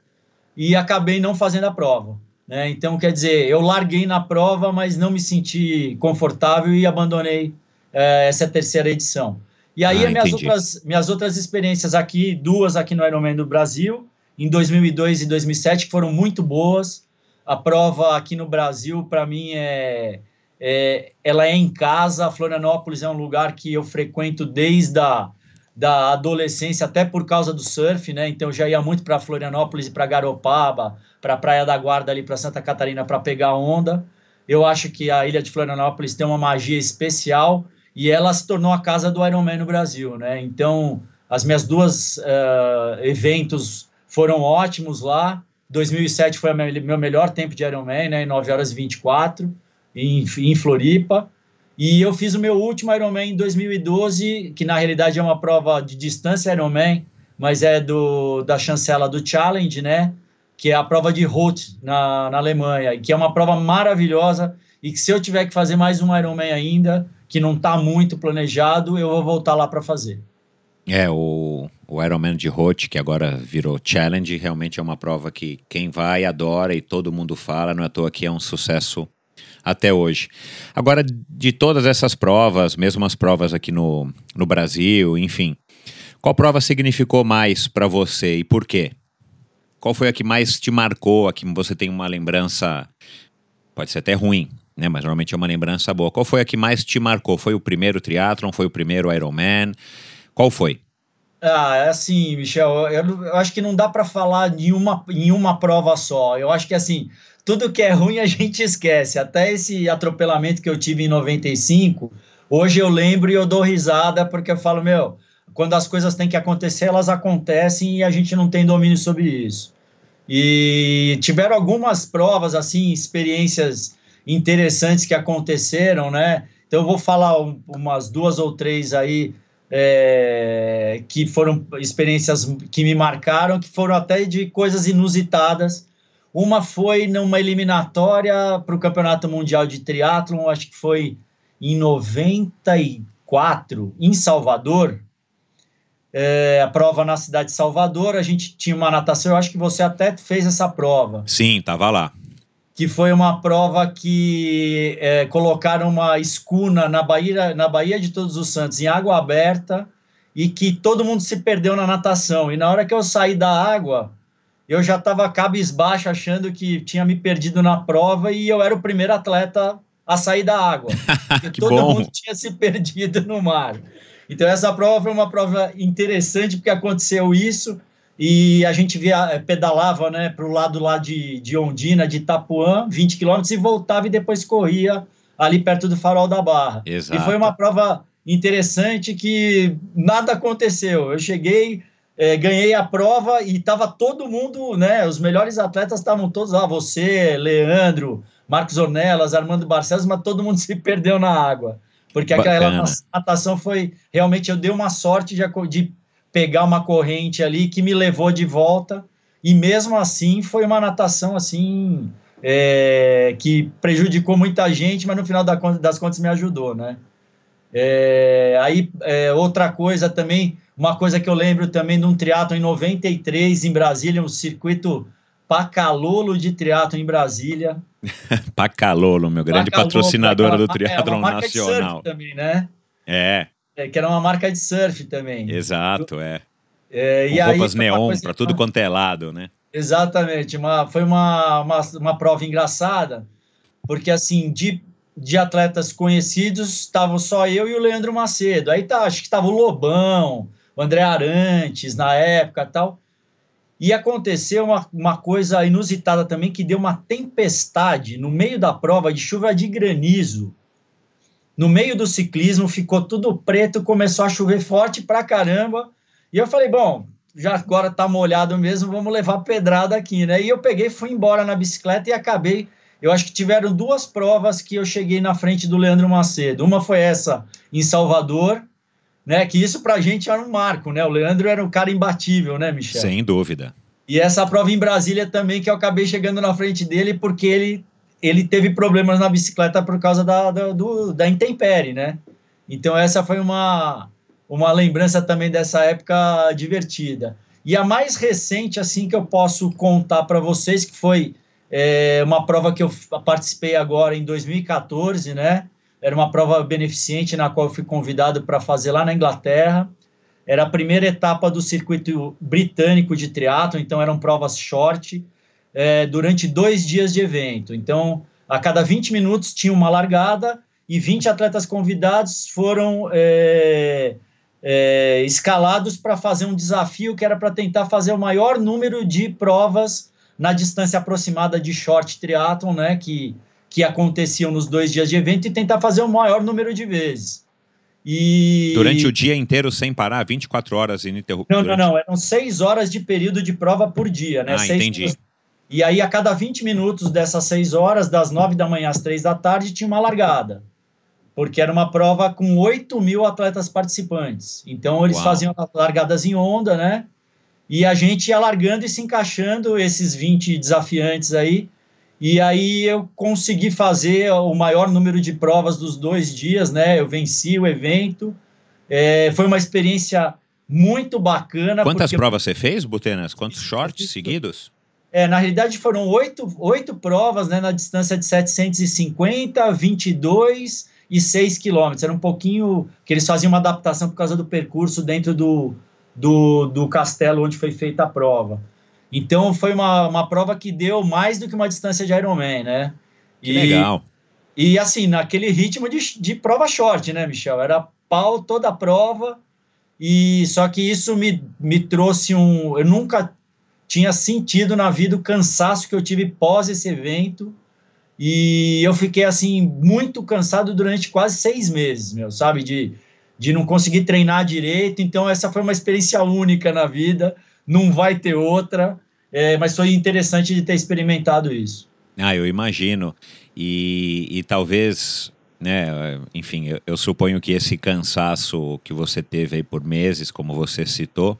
e acabei não fazendo a prova. Né? Então, quer dizer, eu larguei na prova, mas não me senti confortável e abandonei é, essa terceira edição. E aí, ah, minhas, outras, minhas outras experiências aqui, duas aqui no Ironman do Brasil, em 2002 e 2007, que foram muito boas. A prova aqui no Brasil, para mim, é, é, ela é em casa. Florianópolis é um lugar que eu frequento desde a da adolescência, até por causa do surf, né? Então já ia muito para Florianópolis e para Garopaba, para a Praia da Guarda ali para Santa Catarina para pegar onda. Eu acho que a ilha de Florianópolis tem uma magia especial e ela se tornou a casa do Ironman no Brasil, né? Então as minhas duas uh, eventos foram ótimos lá. 2007 foi o meu melhor tempo de Ironman, né? Em 9 horas e 24 em, em Floripa. E eu fiz o meu último Ironman em 2012, que na realidade é uma prova de distância Ironman, mas é do, da chancela do Challenge, né? Que é a prova de Roth na, na Alemanha, que é uma prova maravilhosa. E que se eu tiver que fazer mais um Ironman ainda, que não está muito planejado, eu vou voltar lá para fazer. É, o, o Ironman de Roth, que agora virou Challenge, realmente é uma prova que quem vai adora e todo mundo fala, não é à toa que é um sucesso até hoje. Agora, de todas essas provas, mesmo as provas aqui no, no Brasil, enfim, qual prova significou mais para você e por quê? Qual foi a que mais te marcou, a que você tem uma lembrança, pode ser até ruim, né? Mas normalmente é uma lembrança boa. Qual foi a que mais te marcou? Foi o primeiro triatlon? Foi o primeiro Ironman? Qual foi? Ah, é assim, Michel, eu, eu acho que não dá para falar em uma, em uma prova só. Eu acho que assim, tudo que é ruim a gente esquece. Até esse atropelamento que eu tive em 95, hoje eu lembro e eu dou risada porque eu falo, meu, quando as coisas têm que acontecer, elas acontecem e a gente não tem domínio sobre isso. E tiveram algumas provas, assim, experiências interessantes que aconteceram, né? Então eu vou falar umas duas ou três aí é, que foram experiências que me marcaram, que foram até de coisas inusitadas. Uma foi numa eliminatória para o Campeonato Mundial de Triatlon, acho que foi em 94, em Salvador. É, a prova na cidade de Salvador, a gente tinha uma natação, eu acho que você até fez essa prova. Sim, estava lá que foi uma prova que é, colocaram uma escuna na Bahia, na Bahia de Todos os Santos, em água aberta, e que todo mundo se perdeu na natação. E na hora que eu saí da água, eu já estava cabisbaixo, achando que tinha me perdido na prova, e eu era o primeiro atleta a sair da água. porque todo bom. mundo tinha se perdido no mar. Então, essa prova foi uma prova interessante, porque aconteceu isso e a gente via, eh, pedalava né, para o lado lá de, de Ondina, de Itapuã, 20 quilômetros, e voltava e depois corria ali perto do Farol da Barra. Exato. E foi uma prova interessante que nada aconteceu. Eu cheguei, é, ganhei a prova e estava todo mundo, né? Os melhores atletas estavam todos lá, você, Leandro, Marcos Ornelas, Armando Barcelos, mas todo mundo se perdeu na água. Porque Bacana. aquela natação foi realmente eu dei uma sorte de, de pegar uma corrente ali que me levou de volta e mesmo assim foi uma natação assim é, que prejudicou muita gente, mas no final das contas me ajudou, né? É, aí é, outra coisa também, uma coisa que eu lembro também de um triatlo em 93 em Brasília, um circuito Pacalolo de triatlo em Brasília. Pacalolo, meu grande Pacalolo, patrocinadora do triatlo é, nacional. também, né? É. É, que era uma marca de surf também. Exato, é. é e roupas neon para tudo quanto é lado, né? Exatamente. Uma, foi uma, uma, uma prova engraçada, porque assim, de, de atletas conhecidos, estavam só eu e o Leandro Macedo. Aí tá, acho que estava o Lobão, o André Arantes na época tal. E aconteceu uma, uma coisa inusitada também, que deu uma tempestade no meio da prova de chuva de granizo no meio do ciclismo, ficou tudo preto, começou a chover forte pra caramba. E eu falei, bom, já agora tá molhado mesmo, vamos levar pedrada aqui, né? E eu peguei, fui embora na bicicleta e acabei. Eu acho que tiveram duas provas que eu cheguei na frente do Leandro Macedo. Uma foi essa em Salvador, né? Que isso pra gente era um marco, né? O Leandro era um cara imbatível, né, Michel? Sem dúvida. E essa prova em Brasília também, que eu acabei chegando na frente dele, porque ele ele teve problemas na bicicleta por causa da, da, do, da intempérie, né? Então essa foi uma, uma lembrança também dessa época divertida. E a mais recente, assim, que eu posso contar para vocês, que foi é, uma prova que eu participei agora em 2014, né? Era uma prova beneficente na qual eu fui convidado para fazer lá na Inglaterra. Era a primeira etapa do circuito britânico de triatlo, então eram provas short é, durante dois dias de evento. Então, a cada 20 minutos tinha uma largada e 20 atletas convidados foram é, é, escalados para fazer um desafio que era para tentar fazer o maior número de provas na distância aproximada de short triathlon, né, que, que aconteciam nos dois dias de evento e tentar fazer o maior número de vezes. E... Durante o dia inteiro sem parar, 24 horas ininterruptas? Não, não, não, eram seis horas de período de prova por dia, né? Ah, seis entendi. E aí, a cada 20 minutos dessas 6 horas, das 9 da manhã às 3 da tarde, tinha uma largada. Porque era uma prova com 8 mil atletas participantes. Então, eles Uau. faziam largadas em onda, né? E a gente ia largando e se encaixando, esses 20 desafiantes aí. E aí eu consegui fazer o maior número de provas dos dois dias, né? Eu venci o evento. É, foi uma experiência muito bacana. Quantas provas você fez, Butenas? Quantos shorts seguidos? É, na realidade foram oito, oito provas né, na distância de 750, 22 e 6 quilômetros. Era um pouquinho que eles faziam uma adaptação por causa do percurso dentro do, do, do castelo onde foi feita a prova. Então foi uma, uma prova que deu mais do que uma distância de Ironman, né? Que e, legal. E assim, naquele ritmo de, de prova short, né, Michel? Era pau toda a prova. E só que isso me, me trouxe um. Eu nunca tinha sentido na vida o cansaço que eu tive pós esse evento. E eu fiquei assim, muito cansado durante quase seis meses, meu, sabe? De, de não conseguir treinar direito. Então, essa foi uma experiência única na vida, não vai ter outra. É, mas foi interessante de ter experimentado isso. Ah, eu imagino. E, e talvez, né, enfim, eu, eu, suponho que esse cansaço que você teve aí por meses, como você citou,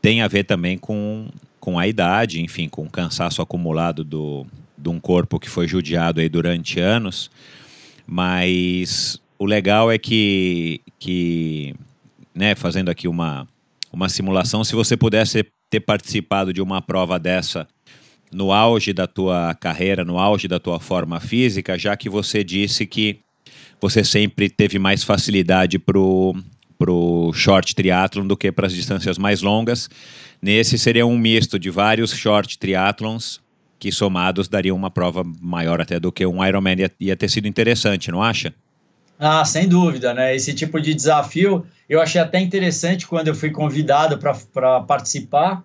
tem a ver também com, com a idade, enfim, com o cansaço acumulado do, de um corpo que foi judiado aí durante anos. Mas o legal é que, que né, fazendo aqui uma, uma simulação, se você pudesse ter participado de uma prova dessa no auge da tua carreira, no auge da tua forma física, já que você disse que você sempre teve mais facilidade pro pro short triathlon do que para as distâncias mais longas. Nesse seria um misto de vários short triathlons que somados dariam uma prova maior até do que um Ironman ia, ia ter sido interessante, não acha? Ah, sem dúvida, né? Esse tipo de desafio eu achei até interessante quando eu fui convidado para participar,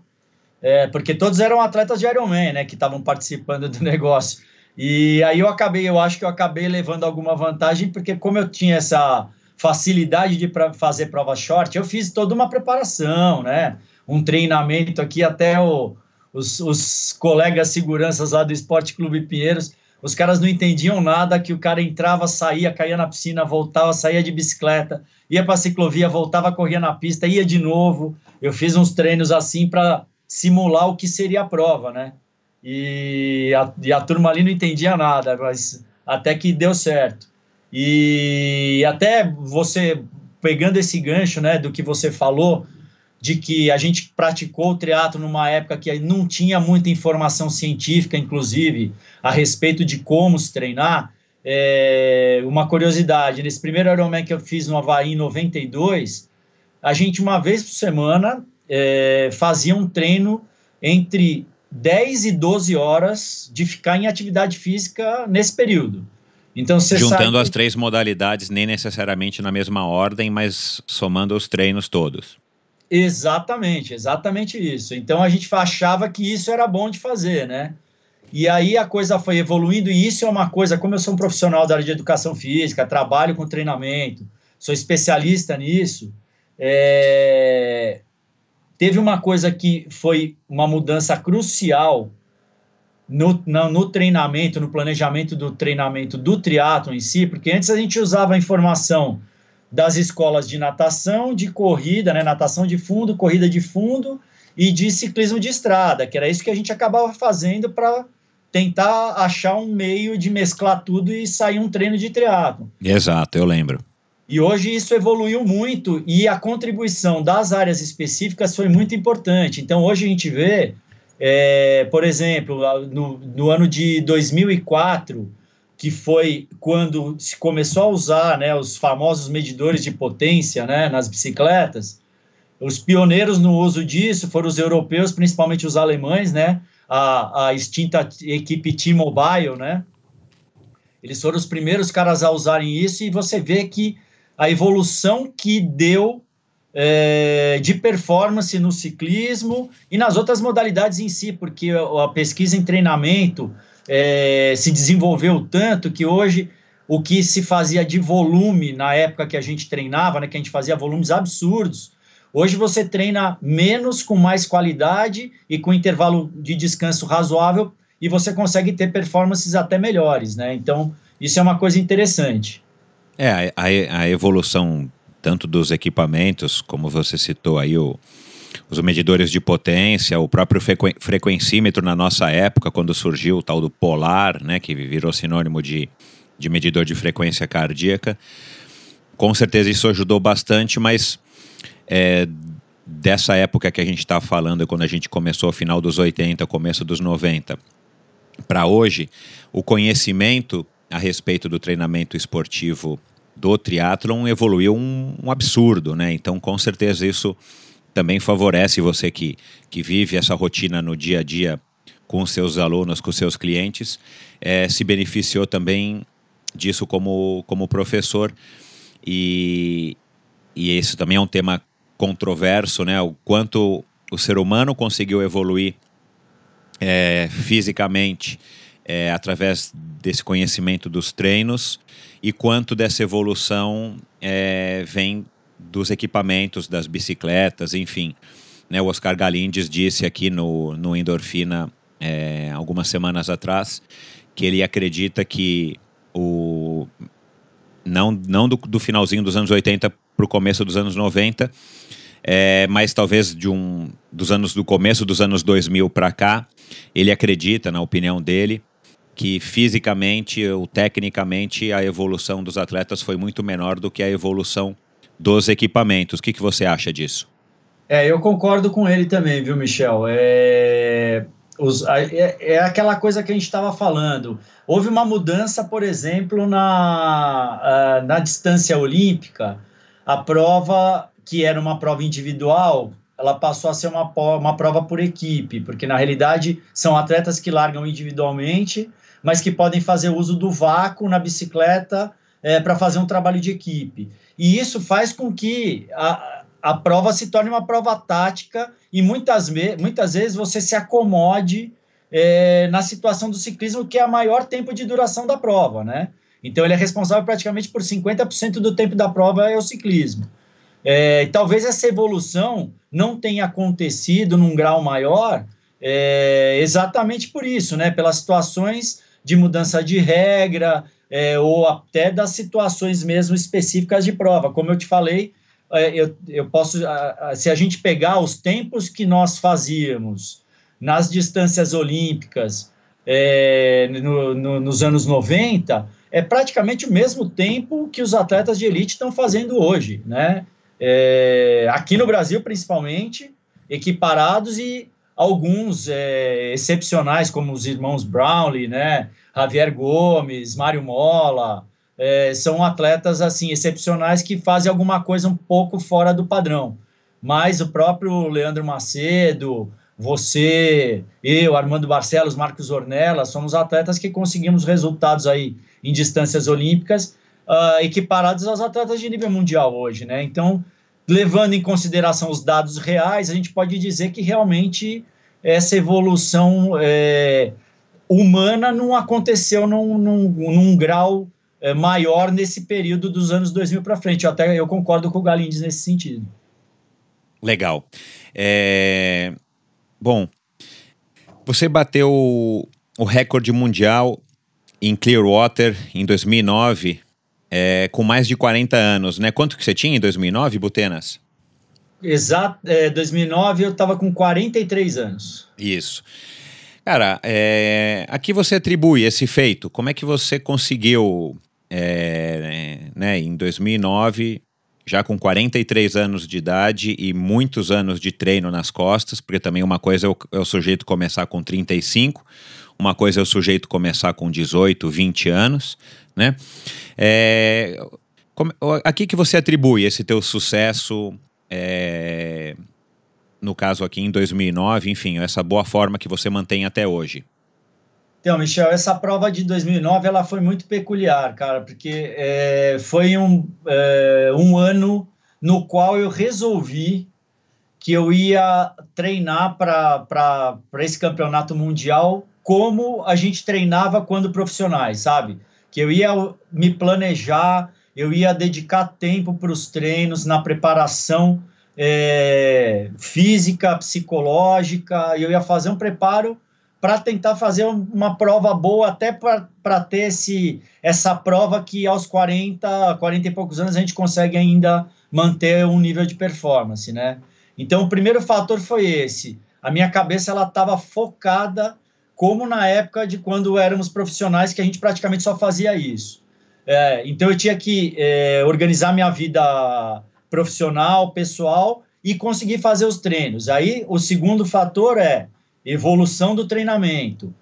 é, porque todos eram atletas de Ironman, né? Que estavam participando do negócio. E aí eu acabei, eu acho que eu acabei levando alguma vantagem, porque como eu tinha essa facilidade de pra fazer prova short, eu fiz toda uma preparação, né? Um treinamento aqui até o, os, os colegas seguranças lá do Esporte Clube Pinheiros os caras não entendiam nada, que o cara entrava, saía, caía na piscina, voltava, saía de bicicleta, ia para ciclovia, voltava, corria na pista, ia de novo. Eu fiz uns treinos assim para simular o que seria a prova, né? E a, e a turma ali não entendia nada, mas até que deu certo. E até você pegando esse gancho, né, do que você falou, de que a gente praticou o triatlo numa época que não tinha muita informação científica, inclusive, a respeito de como se treinar. É, uma curiosidade, nesse primeiro Ironman que eu fiz no Havaí em 92, a gente uma vez por semana é, fazia um treino entre 10 e 12 horas de ficar em atividade física nesse período. Então, Juntando as três modalidades, nem necessariamente na mesma ordem, mas somando os treinos todos. Exatamente, exatamente isso. Então a gente achava que isso era bom de fazer, né? E aí a coisa foi evoluindo, e isso é uma coisa, como eu sou um profissional da área de educação física, trabalho com treinamento, sou especialista nisso, é... teve uma coisa que foi uma mudança crucial no, no, no, treinamento, no planejamento do treinamento do triatlo em si, porque antes a gente usava a informação das escolas de natação, de corrida, né, natação de fundo, corrida de fundo e de ciclismo de estrada, que era isso que a gente acabava fazendo para tentar achar um meio de mesclar tudo e sair um treino de triatlo. Exato, eu lembro. E hoje isso evoluiu muito e a contribuição das áreas específicas foi muito importante. Então hoje a gente vê, é, por exemplo, no, no ano de 2004, que foi quando se começou a usar né, os famosos medidores de potência né, nas bicicletas. Os pioneiros no uso disso foram os europeus, principalmente os alemães, né, a, a extinta equipe T-Mobile, né, eles foram os primeiros caras a usarem isso e você vê que a evolução que deu é, de performance no ciclismo e nas outras modalidades em si, porque a pesquisa em treinamento, é, se desenvolveu tanto que hoje o que se fazia de volume na época que a gente treinava, né, que a gente fazia volumes absurdos, hoje você treina menos com mais qualidade e com intervalo de descanso razoável e você consegue ter performances até melhores, né? Então, isso é uma coisa interessante. É, a, a evolução tanto dos equipamentos, como você citou aí, o, os medidores de potência, o próprio frequen frequencímetro na nossa época, quando surgiu o tal do polar, né, que virou sinônimo de, de medidor de frequência cardíaca. Com certeza isso ajudou bastante, mas é, dessa época que a gente está falando, quando a gente começou, final dos 80, começo dos 90, para hoje, o conhecimento a respeito do treinamento esportivo do triatlon evoluiu um, um absurdo, né? Então, com certeza isso também favorece você que, que vive essa rotina no dia a dia com seus alunos, com seus clientes, é, se beneficiou também disso como, como professor. E, e esse também é um tema controverso, né? O quanto o ser humano conseguiu evoluir é, fisicamente é, através desse conhecimento dos treinos e quanto dessa evolução é, vem dos equipamentos, das bicicletas, enfim. Né, o Oscar Galindes disse aqui no, no Endorfina é, algumas semanas atrás que ele acredita que o não, não do, do finalzinho dos anos 80 para o começo dos anos 90, é, mas talvez de um dos anos do começo dos anos 2000 para cá, ele acredita, na opinião dele, que fisicamente ou tecnicamente a evolução dos atletas foi muito menor do que a evolução dos equipamentos. O que, que você acha disso? É, eu concordo com ele também, viu, Michel? É, os, é, é aquela coisa que a gente estava falando. Houve uma mudança, por exemplo, na, na distância olímpica. A prova, que era uma prova individual, ela passou a ser uma, uma prova por equipe, porque na realidade são atletas que largam individualmente, mas que podem fazer uso do vácuo na bicicleta é, para fazer um trabalho de equipe. E isso faz com que a, a prova se torne uma prova tática e muitas, muitas vezes você se acomode é, na situação do ciclismo, que é a maior tempo de duração da prova, né? Então ele é responsável praticamente por 50% do tempo da prova é o ciclismo. É, talvez essa evolução não tenha acontecido num grau maior é, exatamente por isso, né? Pelas situações de mudança de regra é, ou até das situações mesmo específicas de prova. Como eu te falei, é, eu, eu posso, se a gente pegar os tempos que nós fazíamos nas distâncias olímpicas é, no, no, nos anos 90, é praticamente o mesmo tempo que os atletas de elite estão fazendo hoje, né? É, aqui no Brasil, principalmente, equiparados e alguns é, excepcionais, como os irmãos Brownlee, né? Javier Gomes, Mário Mola, é, são atletas assim excepcionais que fazem alguma coisa um pouco fora do padrão. Mas o próprio Leandro Macedo, você, eu, Armando Barcelos, Marcos Ornella, somos atletas que conseguimos resultados aí em distâncias olímpicas uh, equiparados aos atletas de nível mundial hoje, né? Então, levando em consideração os dados reais, a gente pode dizer que realmente essa evolução é, humana não aconteceu num, num, num grau é, maior nesse período dos anos 2000 para frente. Eu até eu concordo com o Galindes nesse sentido. Legal. É... Bom, você bateu o recorde mundial em Clearwater em 2009 é, com mais de 40 anos, né? Quanto que você tinha em 2009, Butenas? Exato, é, 2009 eu estava com 43 anos. Isso. Cara, é, aqui você atribui esse feito. Como é que você conseguiu é, né, em 2009, já com 43 anos de idade e muitos anos de treino nas costas, porque também uma coisa é o, é o sujeito começar com 35, uma coisa é o sujeito começar com 18, 20 anos, né? É, como, a que, que você atribui esse teu sucesso, é, no caso aqui em 2009, enfim, essa boa forma que você mantém até hoje? Então, Michel, essa prova de 2009 ela foi muito peculiar, cara, porque é, foi um, é, um ano no qual eu resolvi que eu ia treinar para esse campeonato mundial como a gente treinava quando profissionais, sabe? Que eu ia me planejar, eu ia dedicar tempo para os treinos, na preparação é, física, psicológica, eu ia fazer um preparo para tentar fazer uma prova boa, até para ter esse, essa prova que aos 40, 40 e poucos anos a gente consegue ainda manter um nível de performance, né? Então, o primeiro fator foi esse. A minha cabeça ela estava focada, como na época de quando éramos profissionais, que a gente praticamente só fazia isso. É, então, eu tinha que é, organizar minha vida profissional, pessoal e conseguir fazer os treinos. Aí, o segundo fator é evolução do treinamento.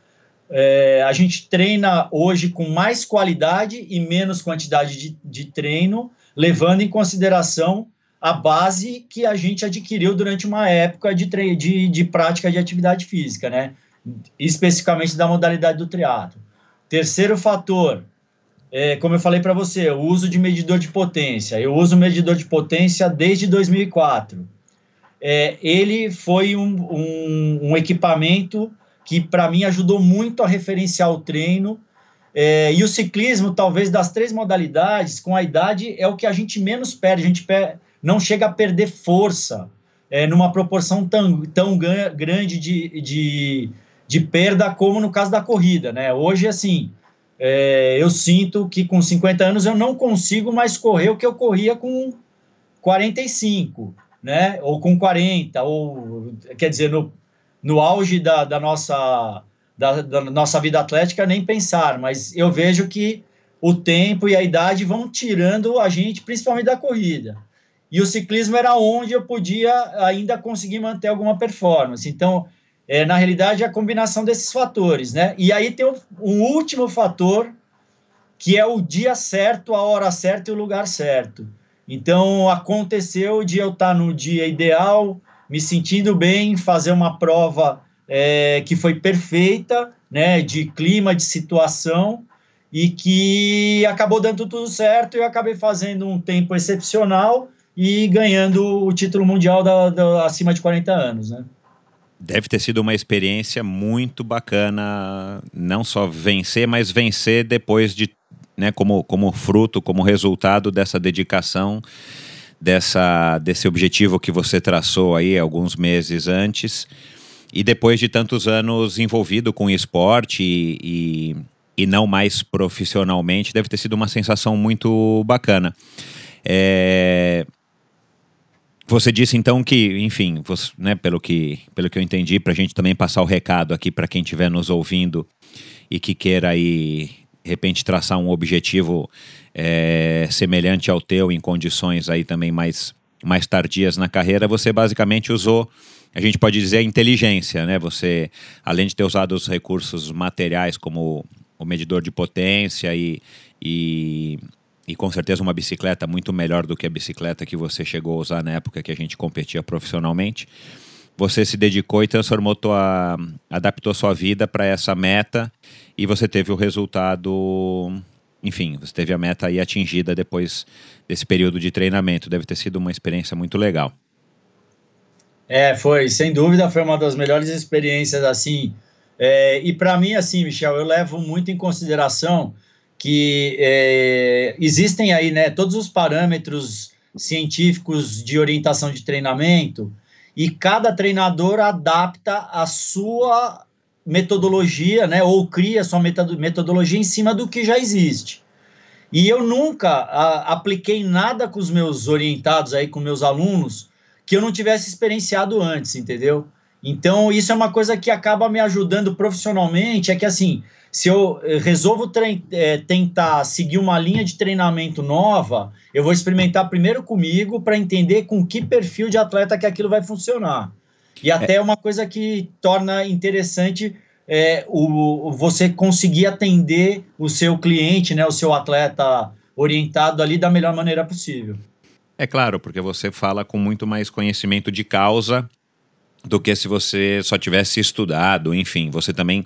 É, a gente treina hoje com mais qualidade e menos quantidade de, de treino, levando em consideração a base que a gente adquiriu durante uma época de, de, de prática de atividade física, né? especificamente da modalidade do triatlo. Terceiro fator, é, como eu falei para você, o uso de medidor de potência. Eu uso medidor de potência desde 2004. É, ele foi um, um, um equipamento que, para mim, ajudou muito a referenciar o treino. É, e o ciclismo, talvez das três modalidades, com a idade, é o que a gente menos perde. A gente per não chega a perder força é, numa proporção tão, tão grande de, de, de perda como no caso da corrida. Né? Hoje, assim, é, eu sinto que com 50 anos eu não consigo mais correr o que eu corria com 45, né? Ou com 40, ou quer dizer, no, no auge da, da nossa, da, da, nossa vida atlética, nem pensar, mas eu vejo que o tempo e a idade vão tirando a gente, principalmente da corrida. E o ciclismo era onde eu podia ainda conseguir manter alguma performance. Então, é, na realidade, é a combinação desses fatores, né? E aí tem um, último fator, que é o dia certo, a hora certa e o lugar certo. Então, aconteceu de eu estar no dia ideal, me sentindo bem, fazer uma prova é, que foi perfeita, né, de clima, de situação, e que acabou dando tudo certo. Eu acabei fazendo um tempo excepcional e ganhando o título mundial da, da acima de 40 anos, né? Deve ter sido uma experiência muito bacana, não só vencer, mas vencer depois de, né, como, como fruto, como resultado dessa dedicação, dessa, desse objetivo que você traçou aí alguns meses antes, e depois de tantos anos envolvido com esporte e, e, e não mais profissionalmente, deve ter sido uma sensação muito bacana. É, você disse então que, enfim, você, né, pelo, que, pelo que eu entendi, para a gente também passar o recado aqui para quem estiver nos ouvindo e que queira aí, de repente, traçar um objetivo é, semelhante ao teu em condições aí também mais, mais tardias na carreira, você basicamente usou, a gente pode dizer, a inteligência, né? Você, além de ter usado os recursos materiais como o medidor de potência e, e e com certeza uma bicicleta muito melhor do que a bicicleta que você chegou a usar na época que a gente competia profissionalmente. Você se dedicou e transformou tua, adaptou sua vida para essa meta e você teve o resultado, enfim, você teve a meta aí atingida depois desse período de treinamento. Deve ter sido uma experiência muito legal. É, foi, sem dúvida, foi uma das melhores experiências assim. É, e para mim, assim, Michel, eu levo muito em consideração que é, existem aí né, todos os parâmetros científicos de orientação de treinamento e cada treinador adapta a sua metodologia, né, ou cria sua metodologia em cima do que já existe. E eu nunca a, apliquei nada com os meus orientados aí, com meus alunos, que eu não tivesse experienciado antes, entendeu? Então, isso é uma coisa que acaba me ajudando profissionalmente, é que assim, se eu eh, resolvo é, tentar seguir uma linha de treinamento nova, eu vou experimentar primeiro comigo para entender com que perfil de atleta que aquilo vai funcionar. E até é uma coisa que torna interessante é, o, você conseguir atender o seu cliente, né, o seu atleta orientado ali da melhor maneira possível. É claro, porque você fala com muito mais conhecimento de causa do que se você só tivesse estudado, enfim, você também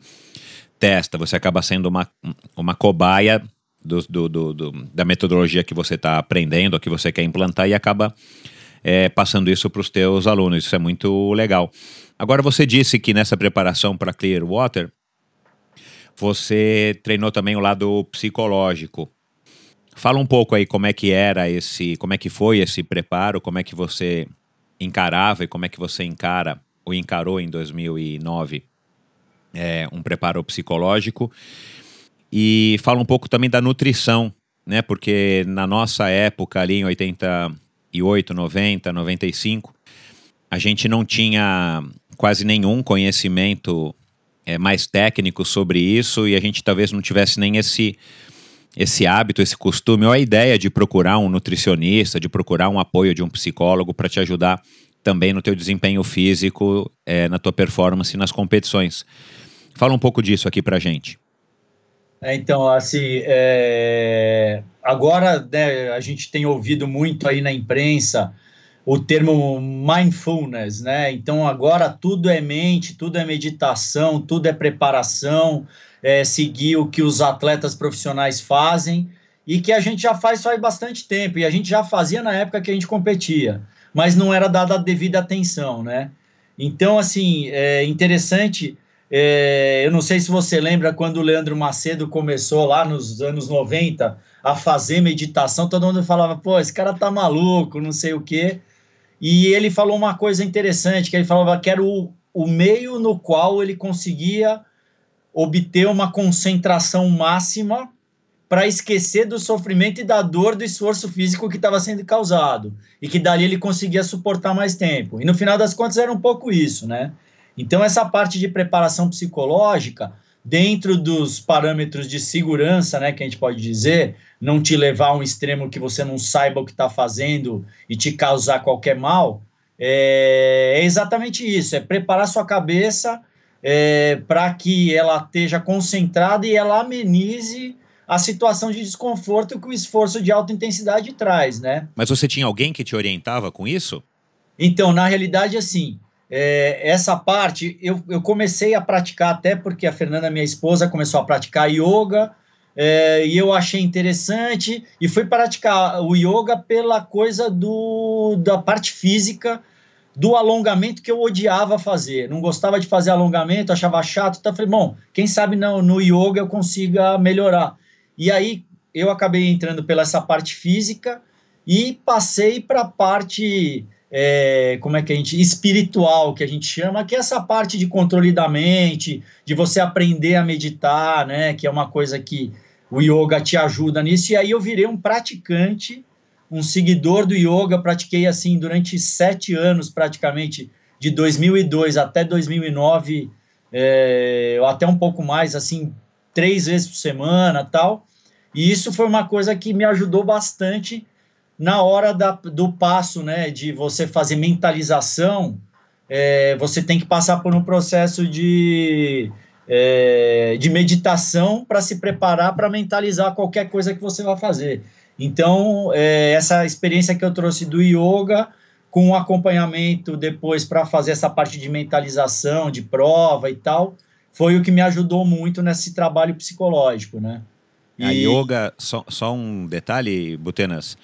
testa, você acaba sendo uma, uma cobaia do, do, do, do da metodologia que você está aprendendo, que você quer implantar e acaba é, passando isso para os teus alunos. Isso é muito legal. Agora, você disse que nessa preparação para Clearwater, você treinou também o lado psicológico. Fala um pouco aí como é que era esse, como é que foi esse preparo, como é que você encarava e como é que você encara ou encarou em 2009 é, um preparo psicológico. E fala um pouco também da nutrição, né? Porque na nossa época, ali em 88, 90, 95, a gente não tinha quase nenhum conhecimento é, mais técnico sobre isso e a gente talvez não tivesse nem esse esse hábito, esse costume ou a ideia de procurar um nutricionista, de procurar um apoio de um psicólogo para te ajudar também no teu desempenho físico, é, na tua performance nas competições. Fala um pouco disso aqui para gente. É, então, assim, é... agora né, a gente tem ouvido muito aí na imprensa o termo mindfulness, né? Então agora tudo é mente, tudo é meditação, tudo é preparação, é seguir o que os atletas profissionais fazem e que a gente já faz faz bastante tempo e a gente já fazia na época que a gente competia, mas não era dada a devida atenção, né? Então assim é interessante. É, eu não sei se você lembra quando o Leandro Macedo começou lá nos anos 90 a fazer meditação, todo mundo falava, pô, esse cara tá maluco, não sei o quê. E ele falou uma coisa interessante, que ele falava que era o, o meio no qual ele conseguia obter uma concentração máxima para esquecer do sofrimento e da dor do esforço físico que estava sendo causado e que dali ele conseguia suportar mais tempo. E no final das contas era um pouco isso, né? Então essa parte de preparação psicológica dentro dos parâmetros de segurança, né, que a gente pode dizer, não te levar a um extremo que você não saiba o que está fazendo e te causar qualquer mal, é, é exatamente isso, é preparar sua cabeça é, para que ela esteja concentrada e ela amenize a situação de desconforto que o esforço de alta intensidade traz, né? Mas você tinha alguém que te orientava com isso? Então, na realidade, assim, é, essa parte eu, eu comecei a praticar até porque a Fernanda, minha esposa, começou a praticar yoga é, e eu achei interessante e fui praticar o yoga pela coisa do, da parte física do alongamento que eu odiava fazer. Não gostava de fazer alongamento, achava chato. Então, falei, bom, quem sabe no, no yoga eu consiga melhorar. E aí eu acabei entrando pela essa parte física e passei para a parte é, como é que a gente espiritual que a gente chama, que é essa parte de controle da mente, de você aprender a meditar, né? Que é uma coisa que o yoga te ajuda nisso. E aí eu virei um praticante, um seguidor do yoga. Pratiquei assim durante sete anos, praticamente de 2002 até 2009, é, até um pouco mais, assim, três vezes por semana, tal. E isso foi uma coisa que me ajudou bastante na hora da, do passo, né, de você fazer mentalização, é, você tem que passar por um processo de, é, de meditação para se preparar para mentalizar qualquer coisa que você vai fazer. Então, é, essa experiência que eu trouxe do yoga, com um acompanhamento depois para fazer essa parte de mentalização, de prova e tal, foi o que me ajudou muito nesse trabalho psicológico, né? E... A yoga, só, só um detalhe, Butenas,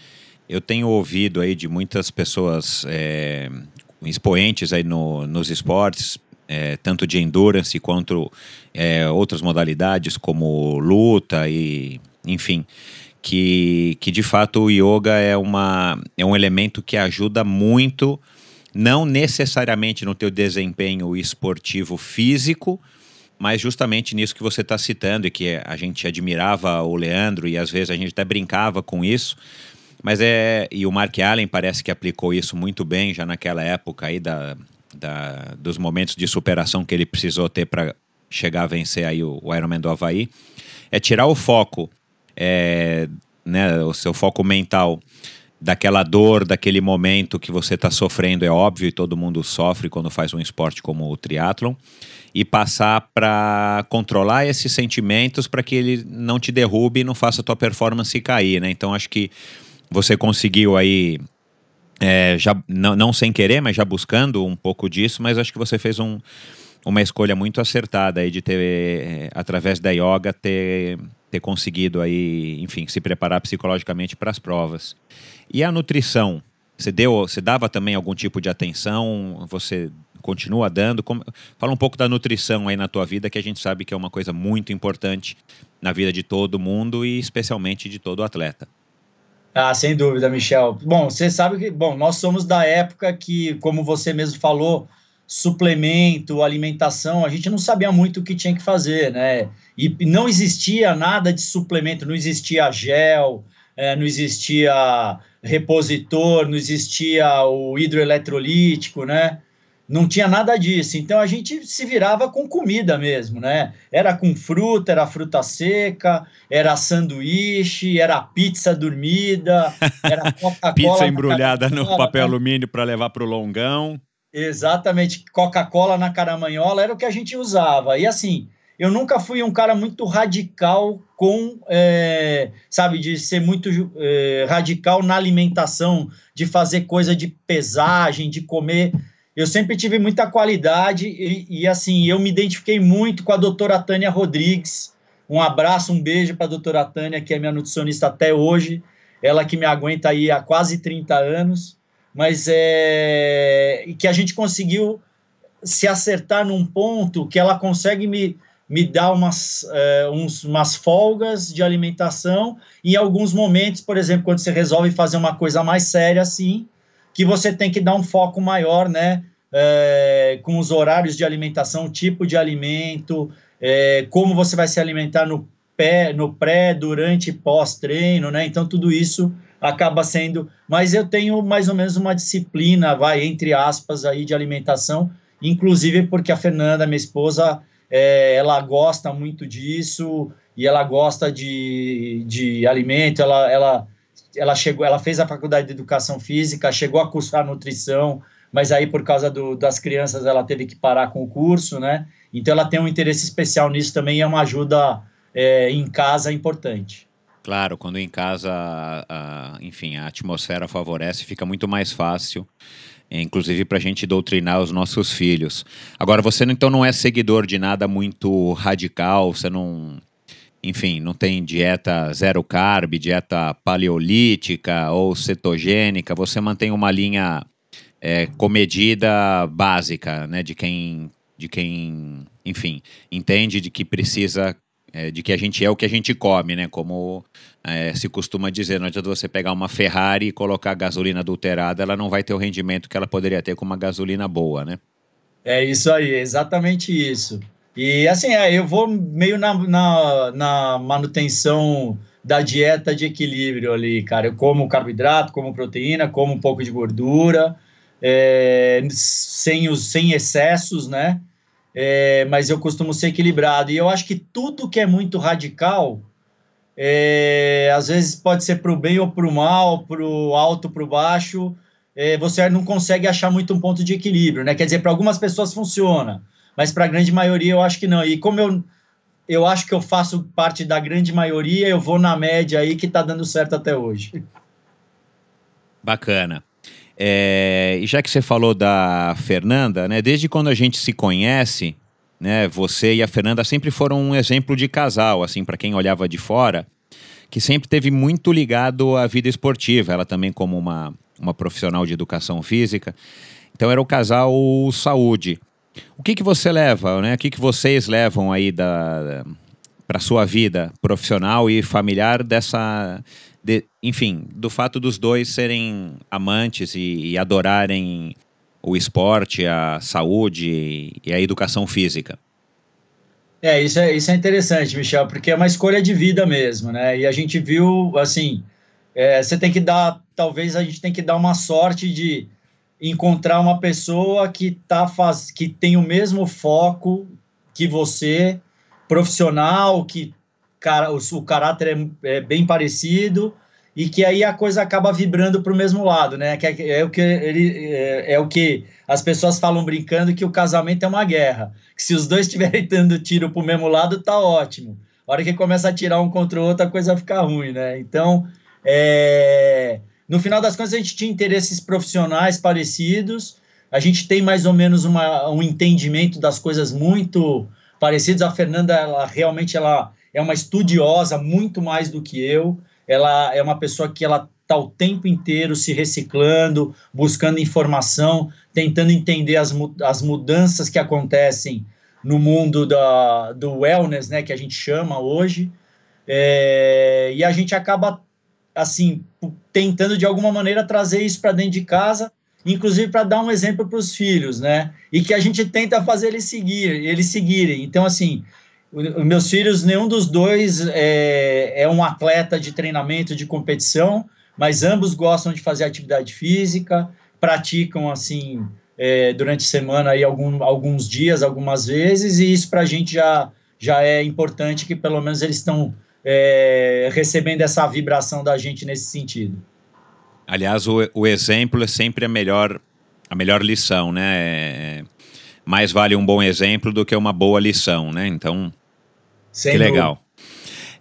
eu tenho ouvido aí de muitas pessoas é, expoentes aí no, nos esportes, é, tanto de endurance quanto é, outras modalidades como luta e enfim, que, que de fato o yoga é, uma, é um elemento que ajuda muito, não necessariamente no teu desempenho esportivo físico, mas justamente nisso que você está citando e que a gente admirava o Leandro e às vezes a gente até brincava com isso, mas é. E o Mark Allen parece que aplicou isso muito bem já naquela época aí da, da, dos momentos de superação que ele precisou ter para chegar a vencer aí o, o Ironman do Havaí. É tirar o foco, é, né, o seu foco mental daquela dor, daquele momento que você está sofrendo, é óbvio, e todo mundo sofre quando faz um esporte como o triatlon, e passar para controlar esses sentimentos para que ele não te derrube e não faça a tua performance cair, né? Então acho que você conseguiu aí, é, já não, não sem querer, mas já buscando um pouco disso, mas acho que você fez um, uma escolha muito acertada aí de ter, é, através da yoga, ter, ter conseguido aí, enfim, se preparar psicologicamente para as provas. E a nutrição? Você deu, você dava também algum tipo de atenção? Você continua dando? Como, fala um pouco da nutrição aí na tua vida, que a gente sabe que é uma coisa muito importante na vida de todo mundo e especialmente de todo atleta. Ah, sem dúvida, Michel. Bom, você sabe que, bom, nós somos da época que, como você mesmo falou, suplemento, alimentação, a gente não sabia muito o que tinha que fazer, né? E não existia nada de suplemento, não existia gel, é, não existia repositor, não existia o hidroeletrolítico, né? Não tinha nada disso. Então a gente se virava com comida mesmo, né? Era com fruta, era fruta seca, era sanduíche, era pizza dormida, era Coca-Cola. pizza embrulhada no papel né? alumínio para levar para o longão. Exatamente, Coca-Cola na caramanhola era o que a gente usava. E assim, eu nunca fui um cara muito radical com, é, sabe, de ser muito é, radical na alimentação, de fazer coisa de pesagem, de comer. Eu sempre tive muita qualidade e, e assim, eu me identifiquei muito com a doutora Tânia Rodrigues. Um abraço, um beijo para a doutora Tânia, que é minha nutricionista até hoje. Ela que me aguenta aí há quase 30 anos. Mas é. que a gente conseguiu se acertar num ponto que ela consegue me me dá umas, é, uns, umas folgas de alimentação em alguns momentos, por exemplo, quando você resolve fazer uma coisa mais séria assim, que você tem que dar um foco maior, né, é, com os horários de alimentação, tipo de alimento, é, como você vai se alimentar no, pé, no pré, durante e pós-treino, né, então tudo isso acaba sendo, mas eu tenho mais ou menos uma disciplina, vai, entre aspas, aí de alimentação, inclusive porque a Fernanda, minha esposa, é, ela gosta muito disso e ela gosta de, de alimento, ela, ela, ela chegou, ela fez a faculdade de educação física, chegou a cursar nutrição, mas aí por causa do, das crianças ela teve que parar com o curso, né? Então ela tem um interesse especial nisso também e é uma ajuda é, em casa importante. Claro, quando em casa, a, enfim, a atmosfera favorece, fica muito mais fácil inclusive para a gente doutrinar os nossos filhos. Agora, você então não é seguidor de nada muito radical, você não. Enfim, não tem dieta zero carb, dieta paleolítica ou cetogênica, você mantém uma linha é, comedida básica, né, de quem, de quem, enfim, entende de que precisa é, de que a gente é o que a gente come, né? Como é, se costuma dizer, não adianta você pegar uma Ferrari e colocar gasolina adulterada, ela não vai ter o rendimento que ela poderia ter com uma gasolina boa, né? É isso aí, exatamente isso. E assim, é, eu vou meio na, na, na, manutenção da dieta de equilíbrio ali, cara. Eu como carboidrato, como proteína, como um pouco de gordura, é, sem, os, sem excessos, né? é, mas eu costumo ser equilibrado. E eu acho que tudo que é muito radical, é, às vezes pode ser para o bem ou para o mal, para o alto, para o baixo, é, você não consegue achar muito um ponto de equilíbrio, né? Quer dizer, para algumas pessoas funciona, mas para a grande maioria eu acho que não. E como eu, eu acho que eu faço parte da grande maioria, eu vou na média aí que está dando certo até hoje. Bacana. É, e já que você falou da Fernanda, né, desde quando a gente se conhece, né, você e a Fernanda sempre foram um exemplo de casal, assim, para quem olhava de fora, que sempre teve muito ligado à vida esportiva. Ela também como uma, uma profissional de educação física. Então era o casal saúde. O que que você leva, né? O que que vocês levam aí da para sua vida profissional e familiar dessa de, enfim, do fato dos dois serem amantes e, e adorarem o esporte, a saúde e a educação física. É isso, é, isso é interessante, Michel, porque é uma escolha de vida mesmo, né? E a gente viu, assim, é, você tem que dar, talvez a gente tem que dar uma sorte de encontrar uma pessoa que, tá faz, que tem o mesmo foco que você, profissional, que cara, o, o caráter é, é, bem parecido e que aí a coisa acaba vibrando para o mesmo lado, né? Que é, é, o que ele é, é, o que as pessoas falam brincando que o casamento é uma guerra. Que se os dois estiverem dando tiro para o mesmo lado, tá ótimo. A hora que começa a tirar um contra o outro, a coisa fica ruim, né? Então, é... no final das contas, a gente tinha interesses profissionais parecidos. A gente tem mais ou menos uma, um entendimento das coisas muito parecidas. A Fernanda, ela realmente ela é uma estudiosa muito mais do que eu. Ela é uma pessoa que ela está o tempo inteiro se reciclando, buscando informação, tentando entender as, as mudanças que acontecem no mundo da, do wellness, né, que a gente chama hoje. É, e a gente acaba, assim, tentando de alguma maneira trazer isso para dentro de casa, inclusive para dar um exemplo para os filhos, né? E que a gente tenta fazer eles seguir, eles seguirem. Então, assim, meus filhos, nenhum dos dois é, é um atleta de treinamento, de competição, mas ambos gostam de fazer atividade física, praticam assim é, durante a semana aí algum, alguns dias, algumas vezes, e isso para a gente já, já é importante que pelo menos eles estão é, recebendo essa vibração da gente nesse sentido. Aliás, o, o exemplo é sempre a melhor, a melhor lição, né? É, mais vale um bom exemplo do que uma boa lição, né? Então, Sem que legal.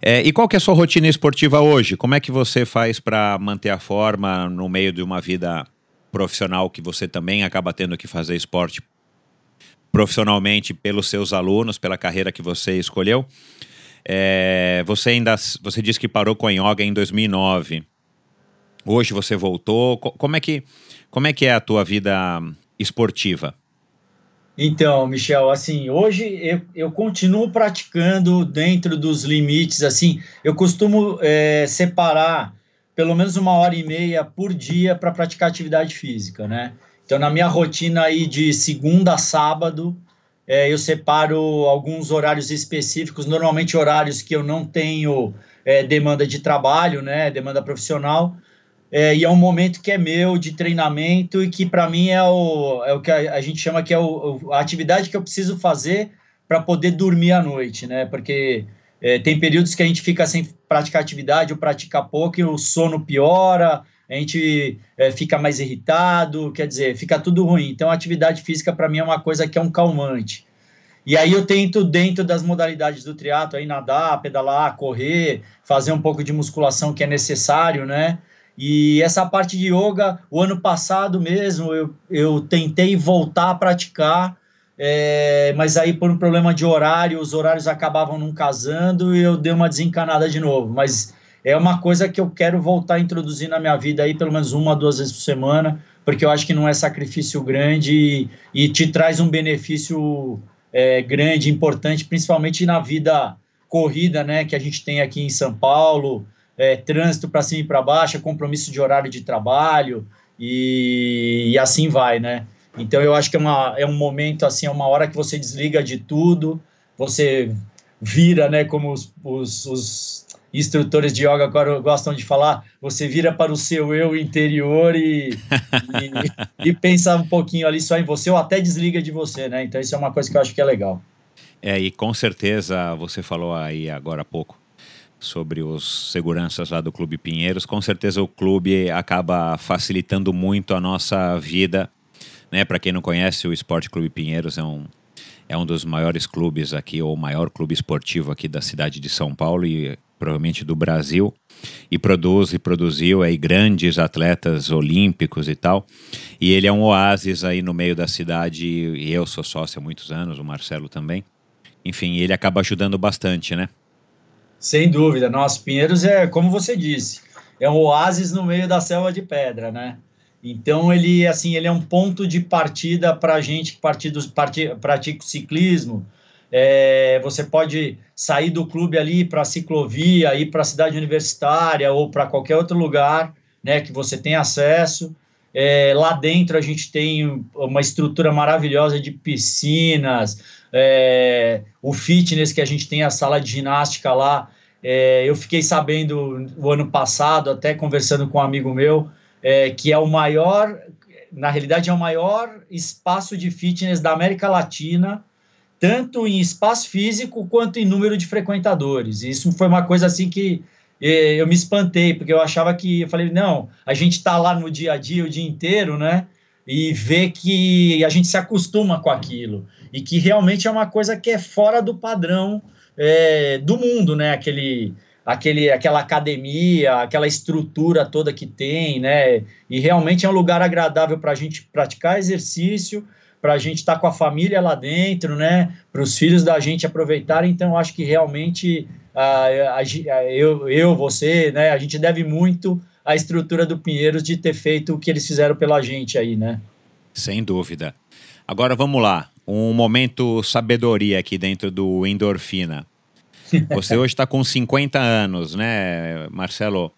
É, e qual que é a sua rotina esportiva hoje? Como é que você faz para manter a forma no meio de uma vida profissional que você também acaba tendo que fazer esporte profissionalmente pelos seus alunos, pela carreira que você escolheu? É, você ainda você disse que parou com a yoga em 2009. Hoje você voltou. Como é que como é que é a tua vida esportiva? Então, Michel, assim, hoje eu, eu continuo praticando dentro dos limites, assim, eu costumo é, separar pelo menos uma hora e meia por dia para praticar atividade física, né? Então, na minha rotina aí de segunda a sábado, é, eu separo alguns horários específicos, normalmente horários que eu não tenho é, demanda de trabalho, né, demanda profissional, é, e é um momento que é meu de treinamento e que para mim é o, é o que a, a gente chama que é o, a atividade que eu preciso fazer para poder dormir à noite, né? Porque é, tem períodos que a gente fica sem praticar atividade ou pratica pouco e o sono piora, a gente é, fica mais irritado, quer dizer, fica tudo ruim. Então, a atividade física para mim é uma coisa que é um calmante. E aí eu tento, dentro das modalidades do triatlo, aí nadar, pedalar, correr, fazer um pouco de musculação que é necessário, né? E essa parte de yoga, o ano passado mesmo, eu, eu tentei voltar a praticar, é, mas aí por um problema de horário, os horários acabavam não casando e eu dei uma desencanada de novo. Mas é uma coisa que eu quero voltar a introduzir na minha vida aí pelo menos uma, duas vezes por semana, porque eu acho que não é sacrifício grande e, e te traz um benefício é, grande, importante, principalmente na vida corrida, né, que a gente tem aqui em São Paulo, é, trânsito para cima e para baixo, compromisso de horário de trabalho e, e, assim vai, né? Então eu acho que é, uma, é um momento assim, é uma hora que você desliga de tudo, você vira, né? Como os, os, os instrutores de yoga agora gostam de falar, você vira para o seu eu interior e, e, e pensa um pouquinho ali só em você ou até desliga de você, né? Então isso é uma coisa que eu acho que é legal. É, e com certeza você falou aí agora há pouco sobre os seguranças lá do Clube Pinheiros. Com certeza o clube acaba facilitando muito a nossa vida. Né? Para quem não conhece, o Esporte Clube Pinheiros é um, é um dos maiores clubes aqui, ou o maior clube esportivo aqui da cidade de São Paulo e provavelmente do Brasil. E produz e produziu aí grandes atletas olímpicos e tal. E ele é um oásis aí no meio da cidade. E eu sou sócio há muitos anos, o Marcelo também. Enfim, ele acaba ajudando bastante, né? Sem dúvida. Nossa, Pinheiros é, como você disse, é um oásis no meio da selva de pedra, né? Então ele, assim, ele é um ponto de partida para a gente que pratica o ciclismo. É, você pode sair do clube ali para a ciclovia, ir para a cidade universitária ou para qualquer outro lugar, né, que você tem acesso. É, lá dentro a gente tem uma estrutura maravilhosa de piscinas, é, o fitness que a gente tem, a sala de ginástica lá. É, eu fiquei sabendo o ano passado, até conversando com um amigo meu, é, que é o maior, na realidade, é o maior espaço de fitness da América Latina, tanto em espaço físico quanto em número de frequentadores. Isso foi uma coisa assim que é, eu me espantei, porque eu achava que, eu falei, não, a gente está lá no dia a dia, o dia inteiro, né? E vê que a gente se acostuma com aquilo e que realmente é uma coisa que é fora do padrão é, do mundo, né? Aquele, aquele, aquela academia, aquela estrutura toda que tem, né? E realmente é um lugar agradável para a gente praticar exercício, para a gente estar tá com a família lá dentro, né? Para os filhos da gente aproveitarem. Então, acho que realmente a, a, eu, eu, você, né? A gente deve muito à estrutura do Pinheiros de ter feito o que eles fizeram pela gente aí, né? Sem dúvida. Agora vamos lá um momento sabedoria aqui dentro do Endorfina. Você hoje está com 50 anos, né, Marcelo?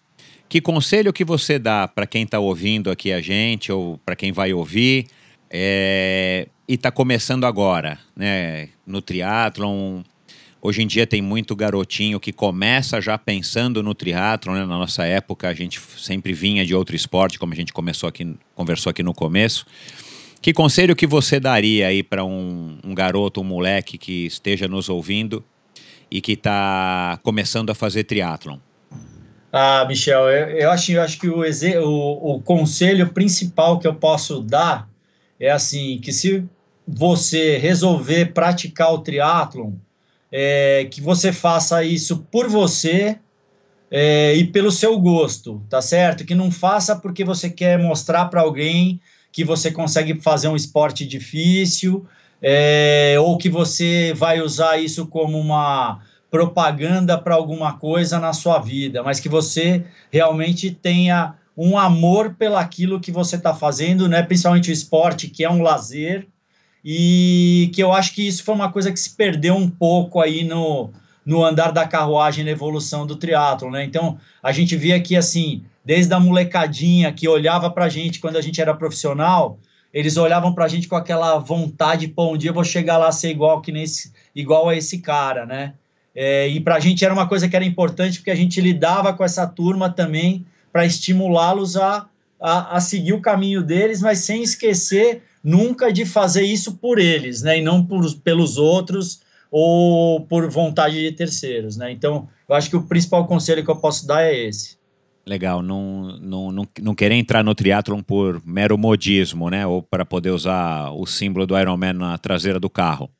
Que conselho que você dá para quem está ouvindo aqui a gente ou para quem vai ouvir é, e está começando agora, né? No triatlon, hoje em dia tem muito garotinho que começa já pensando no triatlon. Né? Na nossa época a gente sempre vinha de outro esporte, como a gente começou aqui, conversou aqui no começo. Que conselho que você daria aí para um, um, garoto, um moleque que esteja nos ouvindo e que está começando a fazer triatlon? Ah, Michel, eu, eu, acho, eu acho que o, o, o conselho principal que eu posso dar é assim, que se você resolver praticar o triatlon, é, que você faça isso por você é, e pelo seu gosto, tá certo? Que não faça porque você quer mostrar para alguém que você consegue fazer um esporte difícil é, ou que você vai usar isso como uma propaganda para alguma coisa na sua vida, mas que você realmente tenha um amor pelaquilo que você está fazendo, né? principalmente o esporte, que é um lazer, e que eu acho que isso foi uma coisa que se perdeu um pouco aí no, no andar da carruagem na evolução do triatlo, né? Então, a gente via que, assim, desde a molecadinha que olhava para gente quando a gente era profissional, eles olhavam para a gente com aquela vontade, pô, um dia eu vou chegar lá a ser igual, que nesse, igual a esse cara, né? É, e para a gente era uma coisa que era importante, porque a gente lidava com essa turma também para estimulá-los a, a, a, seguir o caminho deles, mas sem esquecer nunca de fazer isso por eles, né? E não por, pelos outros ou por vontade de terceiros, né? Então, eu acho que o principal conselho que eu posso dar é esse. Legal, não, não, não, não querer entrar no triatlon por mero modismo, né? Ou para poder usar o símbolo do Ironman na traseira do carro.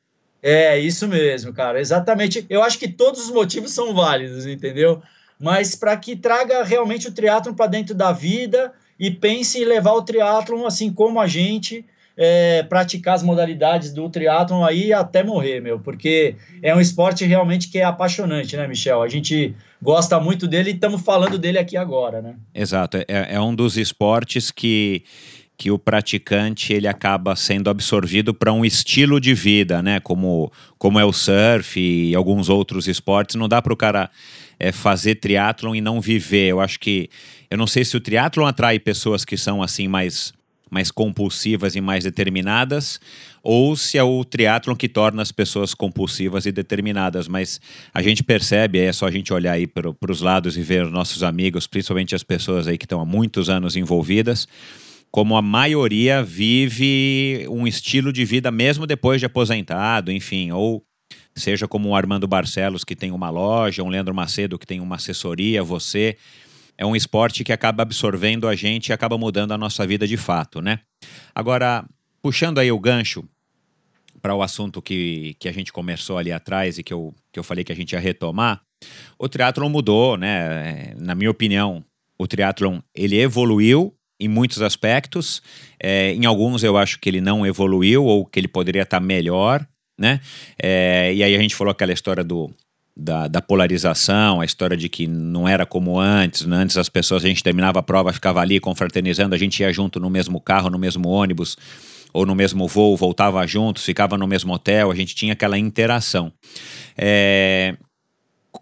É, isso mesmo, cara, exatamente. Eu acho que todos os motivos são válidos, entendeu? Mas para que traga realmente o triatlon para dentro da vida e pense em levar o triatlon assim como a gente, é, praticar as modalidades do triatlon aí até morrer, meu, porque é um esporte realmente que é apaixonante, né, Michel? A gente gosta muito dele e estamos falando dele aqui agora, né? Exato, é, é um dos esportes que que o praticante ele acaba sendo absorvido para um estilo de vida, né? Como, como é o surf e alguns outros esportes. Não dá para o cara é, fazer triatlon e não viver. Eu acho que eu não sei se o triatlon atrai pessoas que são assim mais mais compulsivas e mais determinadas, ou se é o triatlon que torna as pessoas compulsivas e determinadas. Mas a gente percebe, é só a gente olhar aí para os lados e ver nossos amigos, principalmente as pessoas aí que estão há muitos anos envolvidas, como a maioria vive um estilo de vida mesmo depois de aposentado, enfim, ou seja como o Armando Barcelos que tem uma loja, um Leandro Macedo que tem uma assessoria, você é um esporte que acaba absorvendo a gente e acaba mudando a nossa vida de fato, né? Agora, puxando aí o gancho para o assunto que, que a gente começou ali atrás e que eu, que eu falei que a gente ia retomar, o triatlon mudou, né? Na minha opinião, o triatlon ele evoluiu em muitos aspectos. É, em alguns eu acho que ele não evoluiu ou que ele poderia estar melhor, né? É, e aí a gente falou aquela história do da, da, polarização, a história de que não era como antes, né? antes as pessoas, a gente terminava a prova, ficava ali confraternizando, a gente ia junto no mesmo carro, no mesmo ônibus, ou no mesmo voo, voltava juntos, ficava no mesmo hotel, a gente tinha aquela interação. É...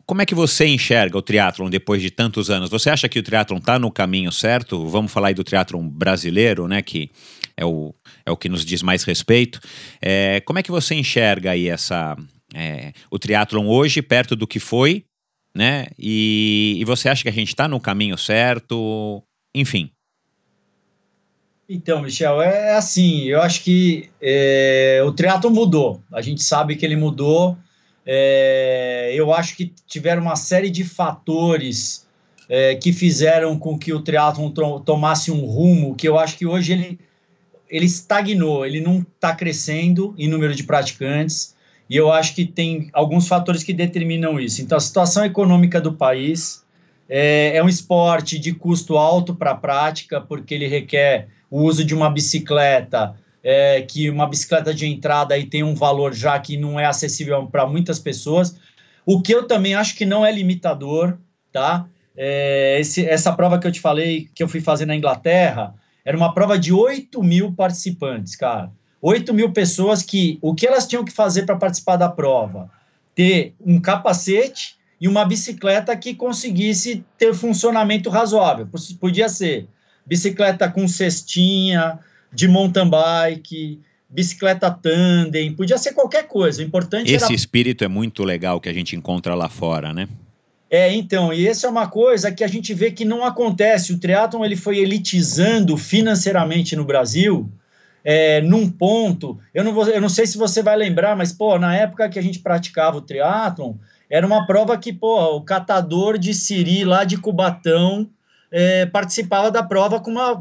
Como é que você enxerga o triatlon depois de tantos anos? Você acha que o triatlon está no caminho certo? Vamos falar aí do triatlon brasileiro, né, que é o, é o que nos diz mais respeito. É... Como é que você enxerga aí essa é, o triatlon hoje perto do que foi, né? E, e você acha que a gente está no caminho certo? Enfim. Então, Michel, é, é assim, eu acho que é, o triatlon mudou. A gente sabe que ele mudou. É, eu acho que tiveram uma série de fatores é, que fizeram com que o triatlon tomasse um rumo que eu acho que hoje ele, ele estagnou, ele não está crescendo em número de praticantes. E eu acho que tem alguns fatores que determinam isso. Então, a situação econômica do país é, é um esporte de custo alto para a prática, porque ele requer o uso de uma bicicleta, é, que uma bicicleta de entrada aí tem um valor já que não é acessível para muitas pessoas. O que eu também acho que não é limitador, tá? É, esse, essa prova que eu te falei, que eu fui fazer na Inglaterra, era uma prova de 8 mil participantes, cara. 8 mil pessoas que o que elas tinham que fazer para participar da prova? Ter um capacete e uma bicicleta que conseguisse ter funcionamento razoável. Podia ser bicicleta com cestinha, de mountain bike, bicicleta tandem, podia ser qualquer coisa. O importante Esse era... espírito é muito legal que a gente encontra lá fora, né? É, então, e essa é uma coisa que a gente vê que não acontece. O triatlon ele foi elitizando financeiramente no Brasil é, num ponto. Eu não, vou, eu não sei se você vai lembrar, mas, pô, na época que a gente praticava o triatlon, era uma prova que, pô, o catador de siri lá de Cubatão é, participava da prova com uma,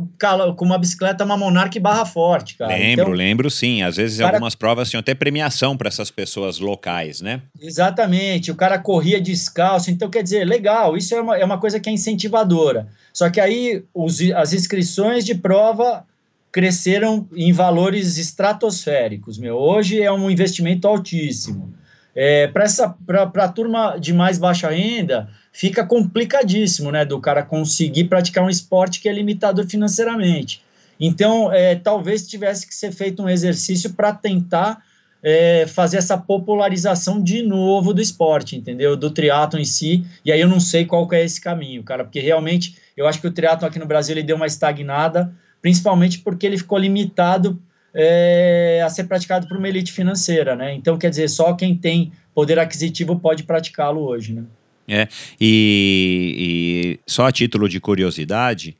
com uma bicicleta, uma Monarch barra forte, cara. Lembro, então, lembro sim. Às vezes cara... algumas provas tinham até premiação para essas pessoas locais, né? Exatamente. O cara corria descalço. Então, quer dizer, legal, isso é uma, é uma coisa que é incentivadora. Só que aí os, as inscrições de prova cresceram em valores estratosféricos, meu. Hoje é um investimento altíssimo. É, para a turma de mais baixa renda, fica complicadíssimo, né, do cara conseguir praticar um esporte que é limitado financeiramente. Então, é, talvez tivesse que ser feito um exercício para tentar é, fazer essa popularização de novo do esporte, entendeu? Do triatlo em si. E aí eu não sei qual que é esse caminho, cara, porque realmente eu acho que o triatlo aqui no Brasil ele deu uma estagnada, principalmente porque ele ficou limitado é, a ser praticado por uma elite financeira, né? Então, quer dizer, só quem tem poder aquisitivo pode praticá-lo hoje, né? É, e, e, só a título de curiosidade,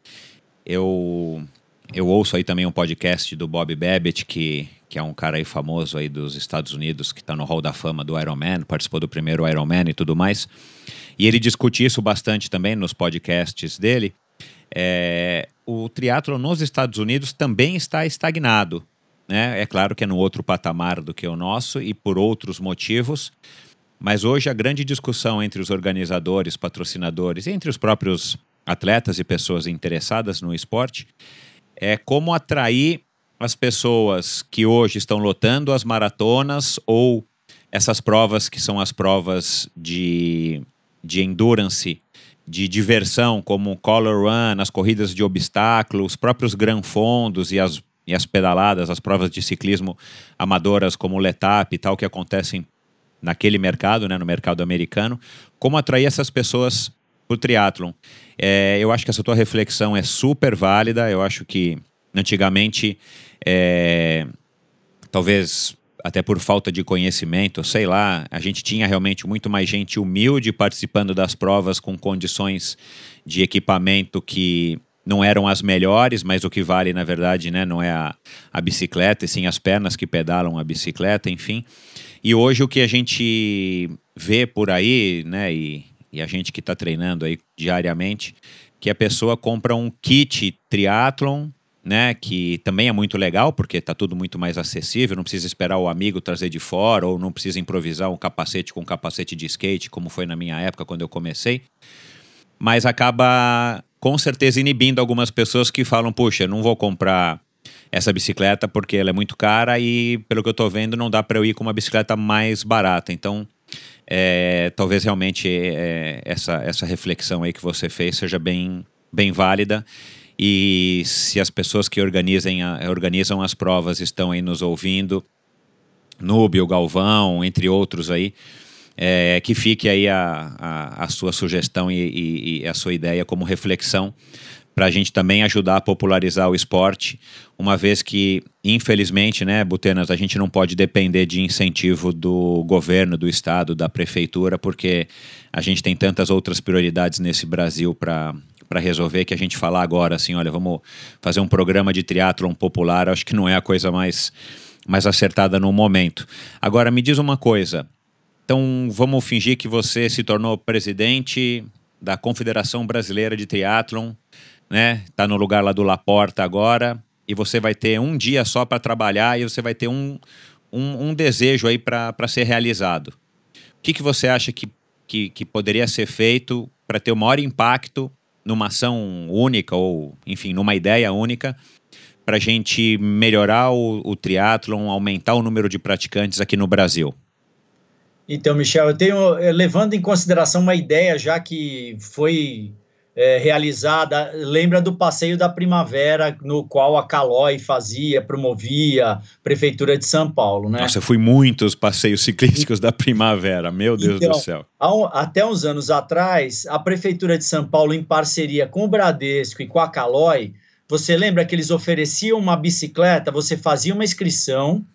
eu, eu ouço aí também um podcast do Bob Babbitt, que, que é um cara aí famoso aí dos Estados Unidos, que está no Hall da Fama do Ironman, participou do primeiro Ironman e tudo mais. E ele discute isso bastante também nos podcasts dele. É, o triatlo nos Estados Unidos também está estagnado. Né? É claro que é no outro patamar do que o nosso e por outros motivos, mas hoje a grande discussão entre os organizadores, patrocinadores, entre os próprios atletas e pessoas interessadas no esporte é como atrair as pessoas que hoje estão lotando as maratonas ou essas provas que são as provas de, de endurance, de diversão, como o Color Run, as corridas de obstáculos, os próprios Gran Fondos e as e as pedaladas, as provas de ciclismo amadoras como o Letap e tal, que acontecem naquele mercado, né, no mercado americano, como atrair essas pessoas para o triatlon. É, eu acho que essa tua reflexão é super válida, eu acho que antigamente, é, talvez até por falta de conhecimento, sei lá, a gente tinha realmente muito mais gente humilde participando das provas com condições de equipamento que não eram as melhores, mas o que vale, na verdade, né, não é a, a bicicleta, e sim as pernas que pedalam a bicicleta, enfim. E hoje o que a gente vê por aí, né, e, e a gente que está treinando aí diariamente, que a pessoa compra um kit triatlon, né, que também é muito legal, porque está tudo muito mais acessível, não precisa esperar o amigo trazer de fora, ou não precisa improvisar um capacete com um capacete de skate, como foi na minha época quando eu comecei. Mas acaba com certeza inibindo algumas pessoas que falam, puxa, não vou comprar essa bicicleta porque ela é muito cara e, pelo que eu estou vendo, não dá para eu ir com uma bicicleta mais barata. Então, é, talvez realmente é, essa, essa reflexão aí que você fez seja bem, bem válida. E se as pessoas que organizem a, organizam as provas estão aí nos ouvindo, Núbio, Galvão, entre outros aí, é, que fique aí a, a, a sua sugestão e, e, e, a sua ideia como reflexão para a gente também ajudar a popularizar o esporte, uma vez que, infelizmente, né, Butenas, a gente não pode depender de incentivo do governo, do estado, da prefeitura, porque a gente tem tantas outras prioridades nesse Brasil para para resolver que a gente falar agora assim, olha, vamos fazer um programa de triatlon popular, acho que não é a coisa mais mais acertada no momento. Agora me diz uma coisa, então vamos fingir que você se tornou presidente da Confederação Brasileira de Triatlon, né? Tá no lugar lá do Laporta agora e você vai ter um dia só para trabalhar e você vai ter um, um, um desejo aí para ser realizado. O que, que você acha que, que, que poderia ser feito para ter o maior impacto numa ação única ou, enfim, numa ideia única para a gente melhorar o, o triatlon, aumentar o número de praticantes aqui no Brasil? Então, Michel, eu tenho, eh, levando em consideração uma ideia já que foi é, realizada, lembra do passeio da primavera, no qual a Calói fazia, promovia, Prefeitura de São Paulo, né? Nossa, eu fui muitos passeios ciclísticos da primavera, meu Deus então, do céu. até uns anos atrás, a Prefeitura de São Paulo, em parceria com o Bradesco e com a Calói, você lembra que eles ofereciam uma bicicleta, você fazia uma inscrição,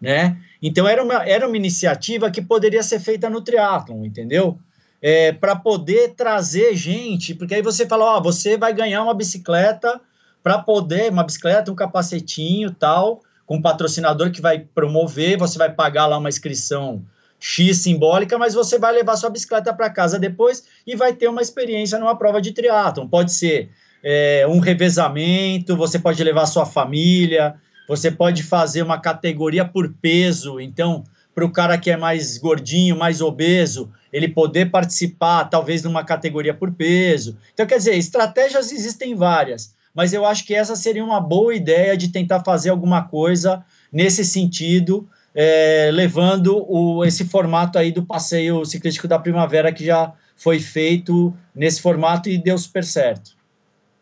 né? Então era uma, era uma iniciativa que poderia ser feita no triatlon, entendeu? É, para poder trazer gente, porque aí você fala, ó, você vai ganhar uma bicicleta para poder, uma bicicleta, um capacetinho tal, com um patrocinador que vai promover, você vai pagar lá uma inscrição X simbólica, mas você vai levar sua bicicleta para casa depois e vai ter uma experiência numa prova de triatlon. Pode ser é, um revezamento, você pode levar sua família, você pode fazer uma categoria por peso. Então, para o cara que é mais gordinho, mais obeso, ele poder participar, talvez, numa categoria por peso. Então, quer dizer, estratégias existem várias, mas eu acho que essa seria uma boa ideia de tentar fazer alguma coisa nesse sentido, é, levando o, esse formato aí do passeio ciclístico da primavera que já foi feito nesse formato e deu super certo.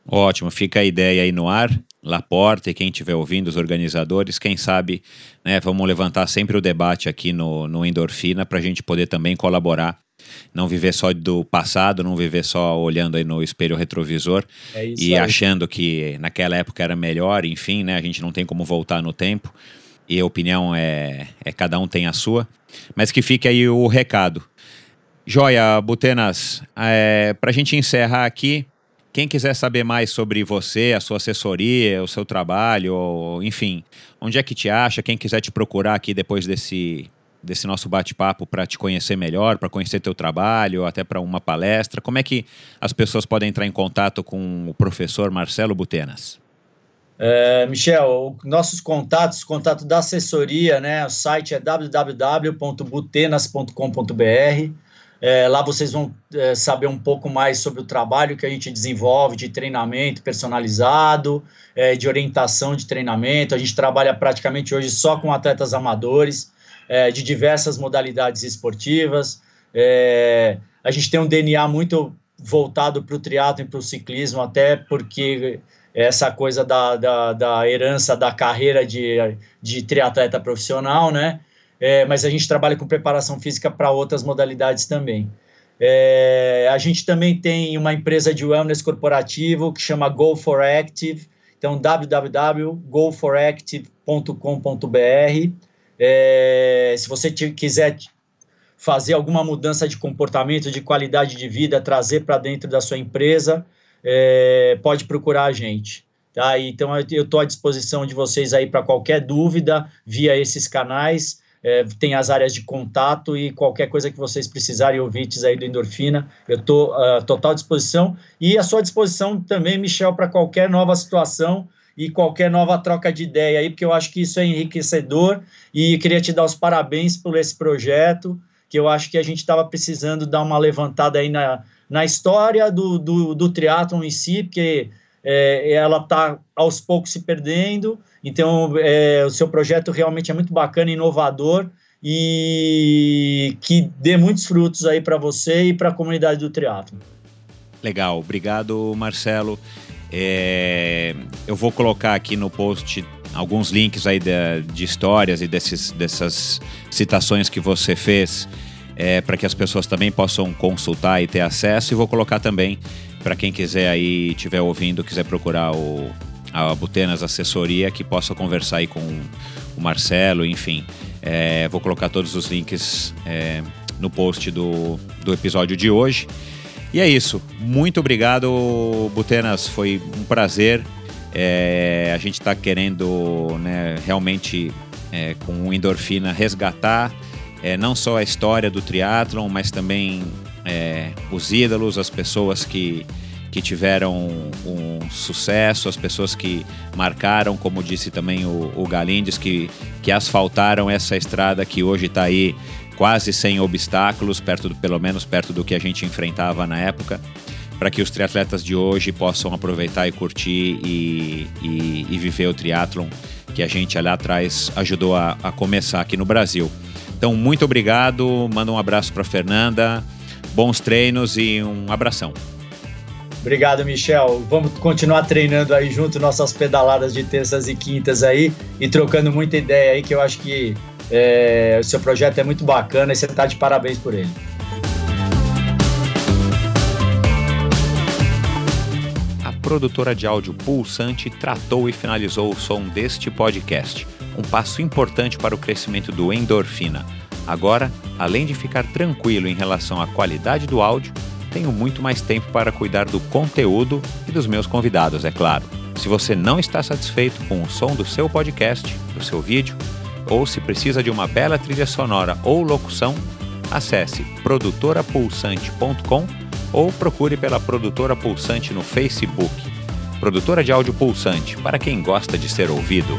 Ótimo, fica a ideia aí no ar. Laporta e quem estiver ouvindo, os organizadores, quem sabe, né, vamos levantar sempre o debate aqui no, no Endorfina para a gente poder também colaborar. Não viver só do passado, não viver só olhando aí no espelho retrovisor é e aí. achando que naquela época era melhor, enfim, né? A gente não tem como voltar no tempo e a opinião é, é cada um tem a sua. Mas que fique aí o recado. Joia, Butenas, é, para a gente encerrar aqui, quem quiser saber mais sobre você, a sua assessoria, o seu trabalho, ou, enfim, onde é que te acha? Quem quiser te procurar aqui depois desse, desse nosso bate-papo para te conhecer melhor, para conhecer teu trabalho, até para uma palestra, como é que as pessoas podem entrar em contato com o professor Marcelo Butenas? É, Michel, nossos contatos, contato da assessoria, né? O site é www.butenas.com.br. É, lá vocês vão é, saber um pouco mais sobre o trabalho que a gente desenvolve de treinamento personalizado, é, de orientação de treinamento. A gente trabalha praticamente hoje só com atletas amadores, é, de diversas modalidades esportivas. É, a gente tem um DNA muito voltado para o triatlo e para o ciclismo, até porque essa coisa da, da, da herança da carreira de, de triatleta profissional, né? É, mas a gente trabalha com preparação física para outras modalidades também. É, a gente também tem uma empresa de wellness corporativo que chama Go for Active, então www.goforactive.com.br. É, se você quiser fazer alguma mudança de comportamento, de qualidade de vida, trazer para dentro da sua empresa, é, pode procurar a gente. Tá? Então eu estou à disposição de vocês aí para qualquer dúvida via esses canais. É, tem as áreas de contato e qualquer coisa que vocês precisarem, ouvintes aí do Endorfina, eu estou à uh, total disposição. E à sua disposição também, Michel, para qualquer nova situação e qualquer nova troca de ideia aí, porque eu acho que isso é enriquecedor. E queria te dar os parabéns por esse projeto, que eu acho que a gente estava precisando dar uma levantada aí na, na história do, do, do triatlon em si, porque é, ela está aos poucos se perdendo. Então, é, o seu projeto realmente é muito bacana, inovador e que dê muitos frutos aí para você e para a comunidade do triatlo. Legal, obrigado, Marcelo. É, eu vou colocar aqui no post alguns links aí de, de histórias e desses, dessas citações que você fez é, para que as pessoas também possam consultar e ter acesso. E vou colocar também para quem quiser aí, estiver ouvindo, quiser procurar o, a Butenas Assessoria, que possa conversar aí com o Marcelo, enfim. É, vou colocar todos os links é, no post do, do episódio de hoje. E é isso. Muito obrigado, Butenas. Foi um prazer. É, a gente está querendo né, realmente, é, com Endorfina, resgatar é, não só a história do triatlon, mas também é, os ídolos, as pessoas que, que tiveram um sucesso, as pessoas que marcaram, como disse também o, o Galindes, que, que asfaltaram essa estrada que hoje está aí quase sem obstáculos, perto do, pelo menos perto do que a gente enfrentava na época, para que os triatletas de hoje possam aproveitar e curtir e, e, e viver o triatlon que a gente ali atrás ajudou a, a começar aqui no Brasil. Então, muito obrigado, manda um abraço para Fernanda bons treinos e um abração. Obrigado, Michel. Vamos continuar treinando aí junto nossas pedaladas de terças e quintas aí e trocando muita ideia aí, que eu acho que é, o seu projeto é muito bacana e você está de parabéns por ele. A produtora de áudio Pulsante tratou e finalizou o som deste podcast, um passo importante para o crescimento do Endorfina Agora, além de ficar tranquilo em relação à qualidade do áudio, tenho muito mais tempo para cuidar do conteúdo e dos meus convidados, é claro. Se você não está satisfeito com o som do seu podcast, do seu vídeo, ou se precisa de uma bela trilha sonora ou locução, acesse produtorapulsante.com ou procure pela Produtora Pulsante no Facebook. Produtora de áudio pulsante, para quem gosta de ser ouvido.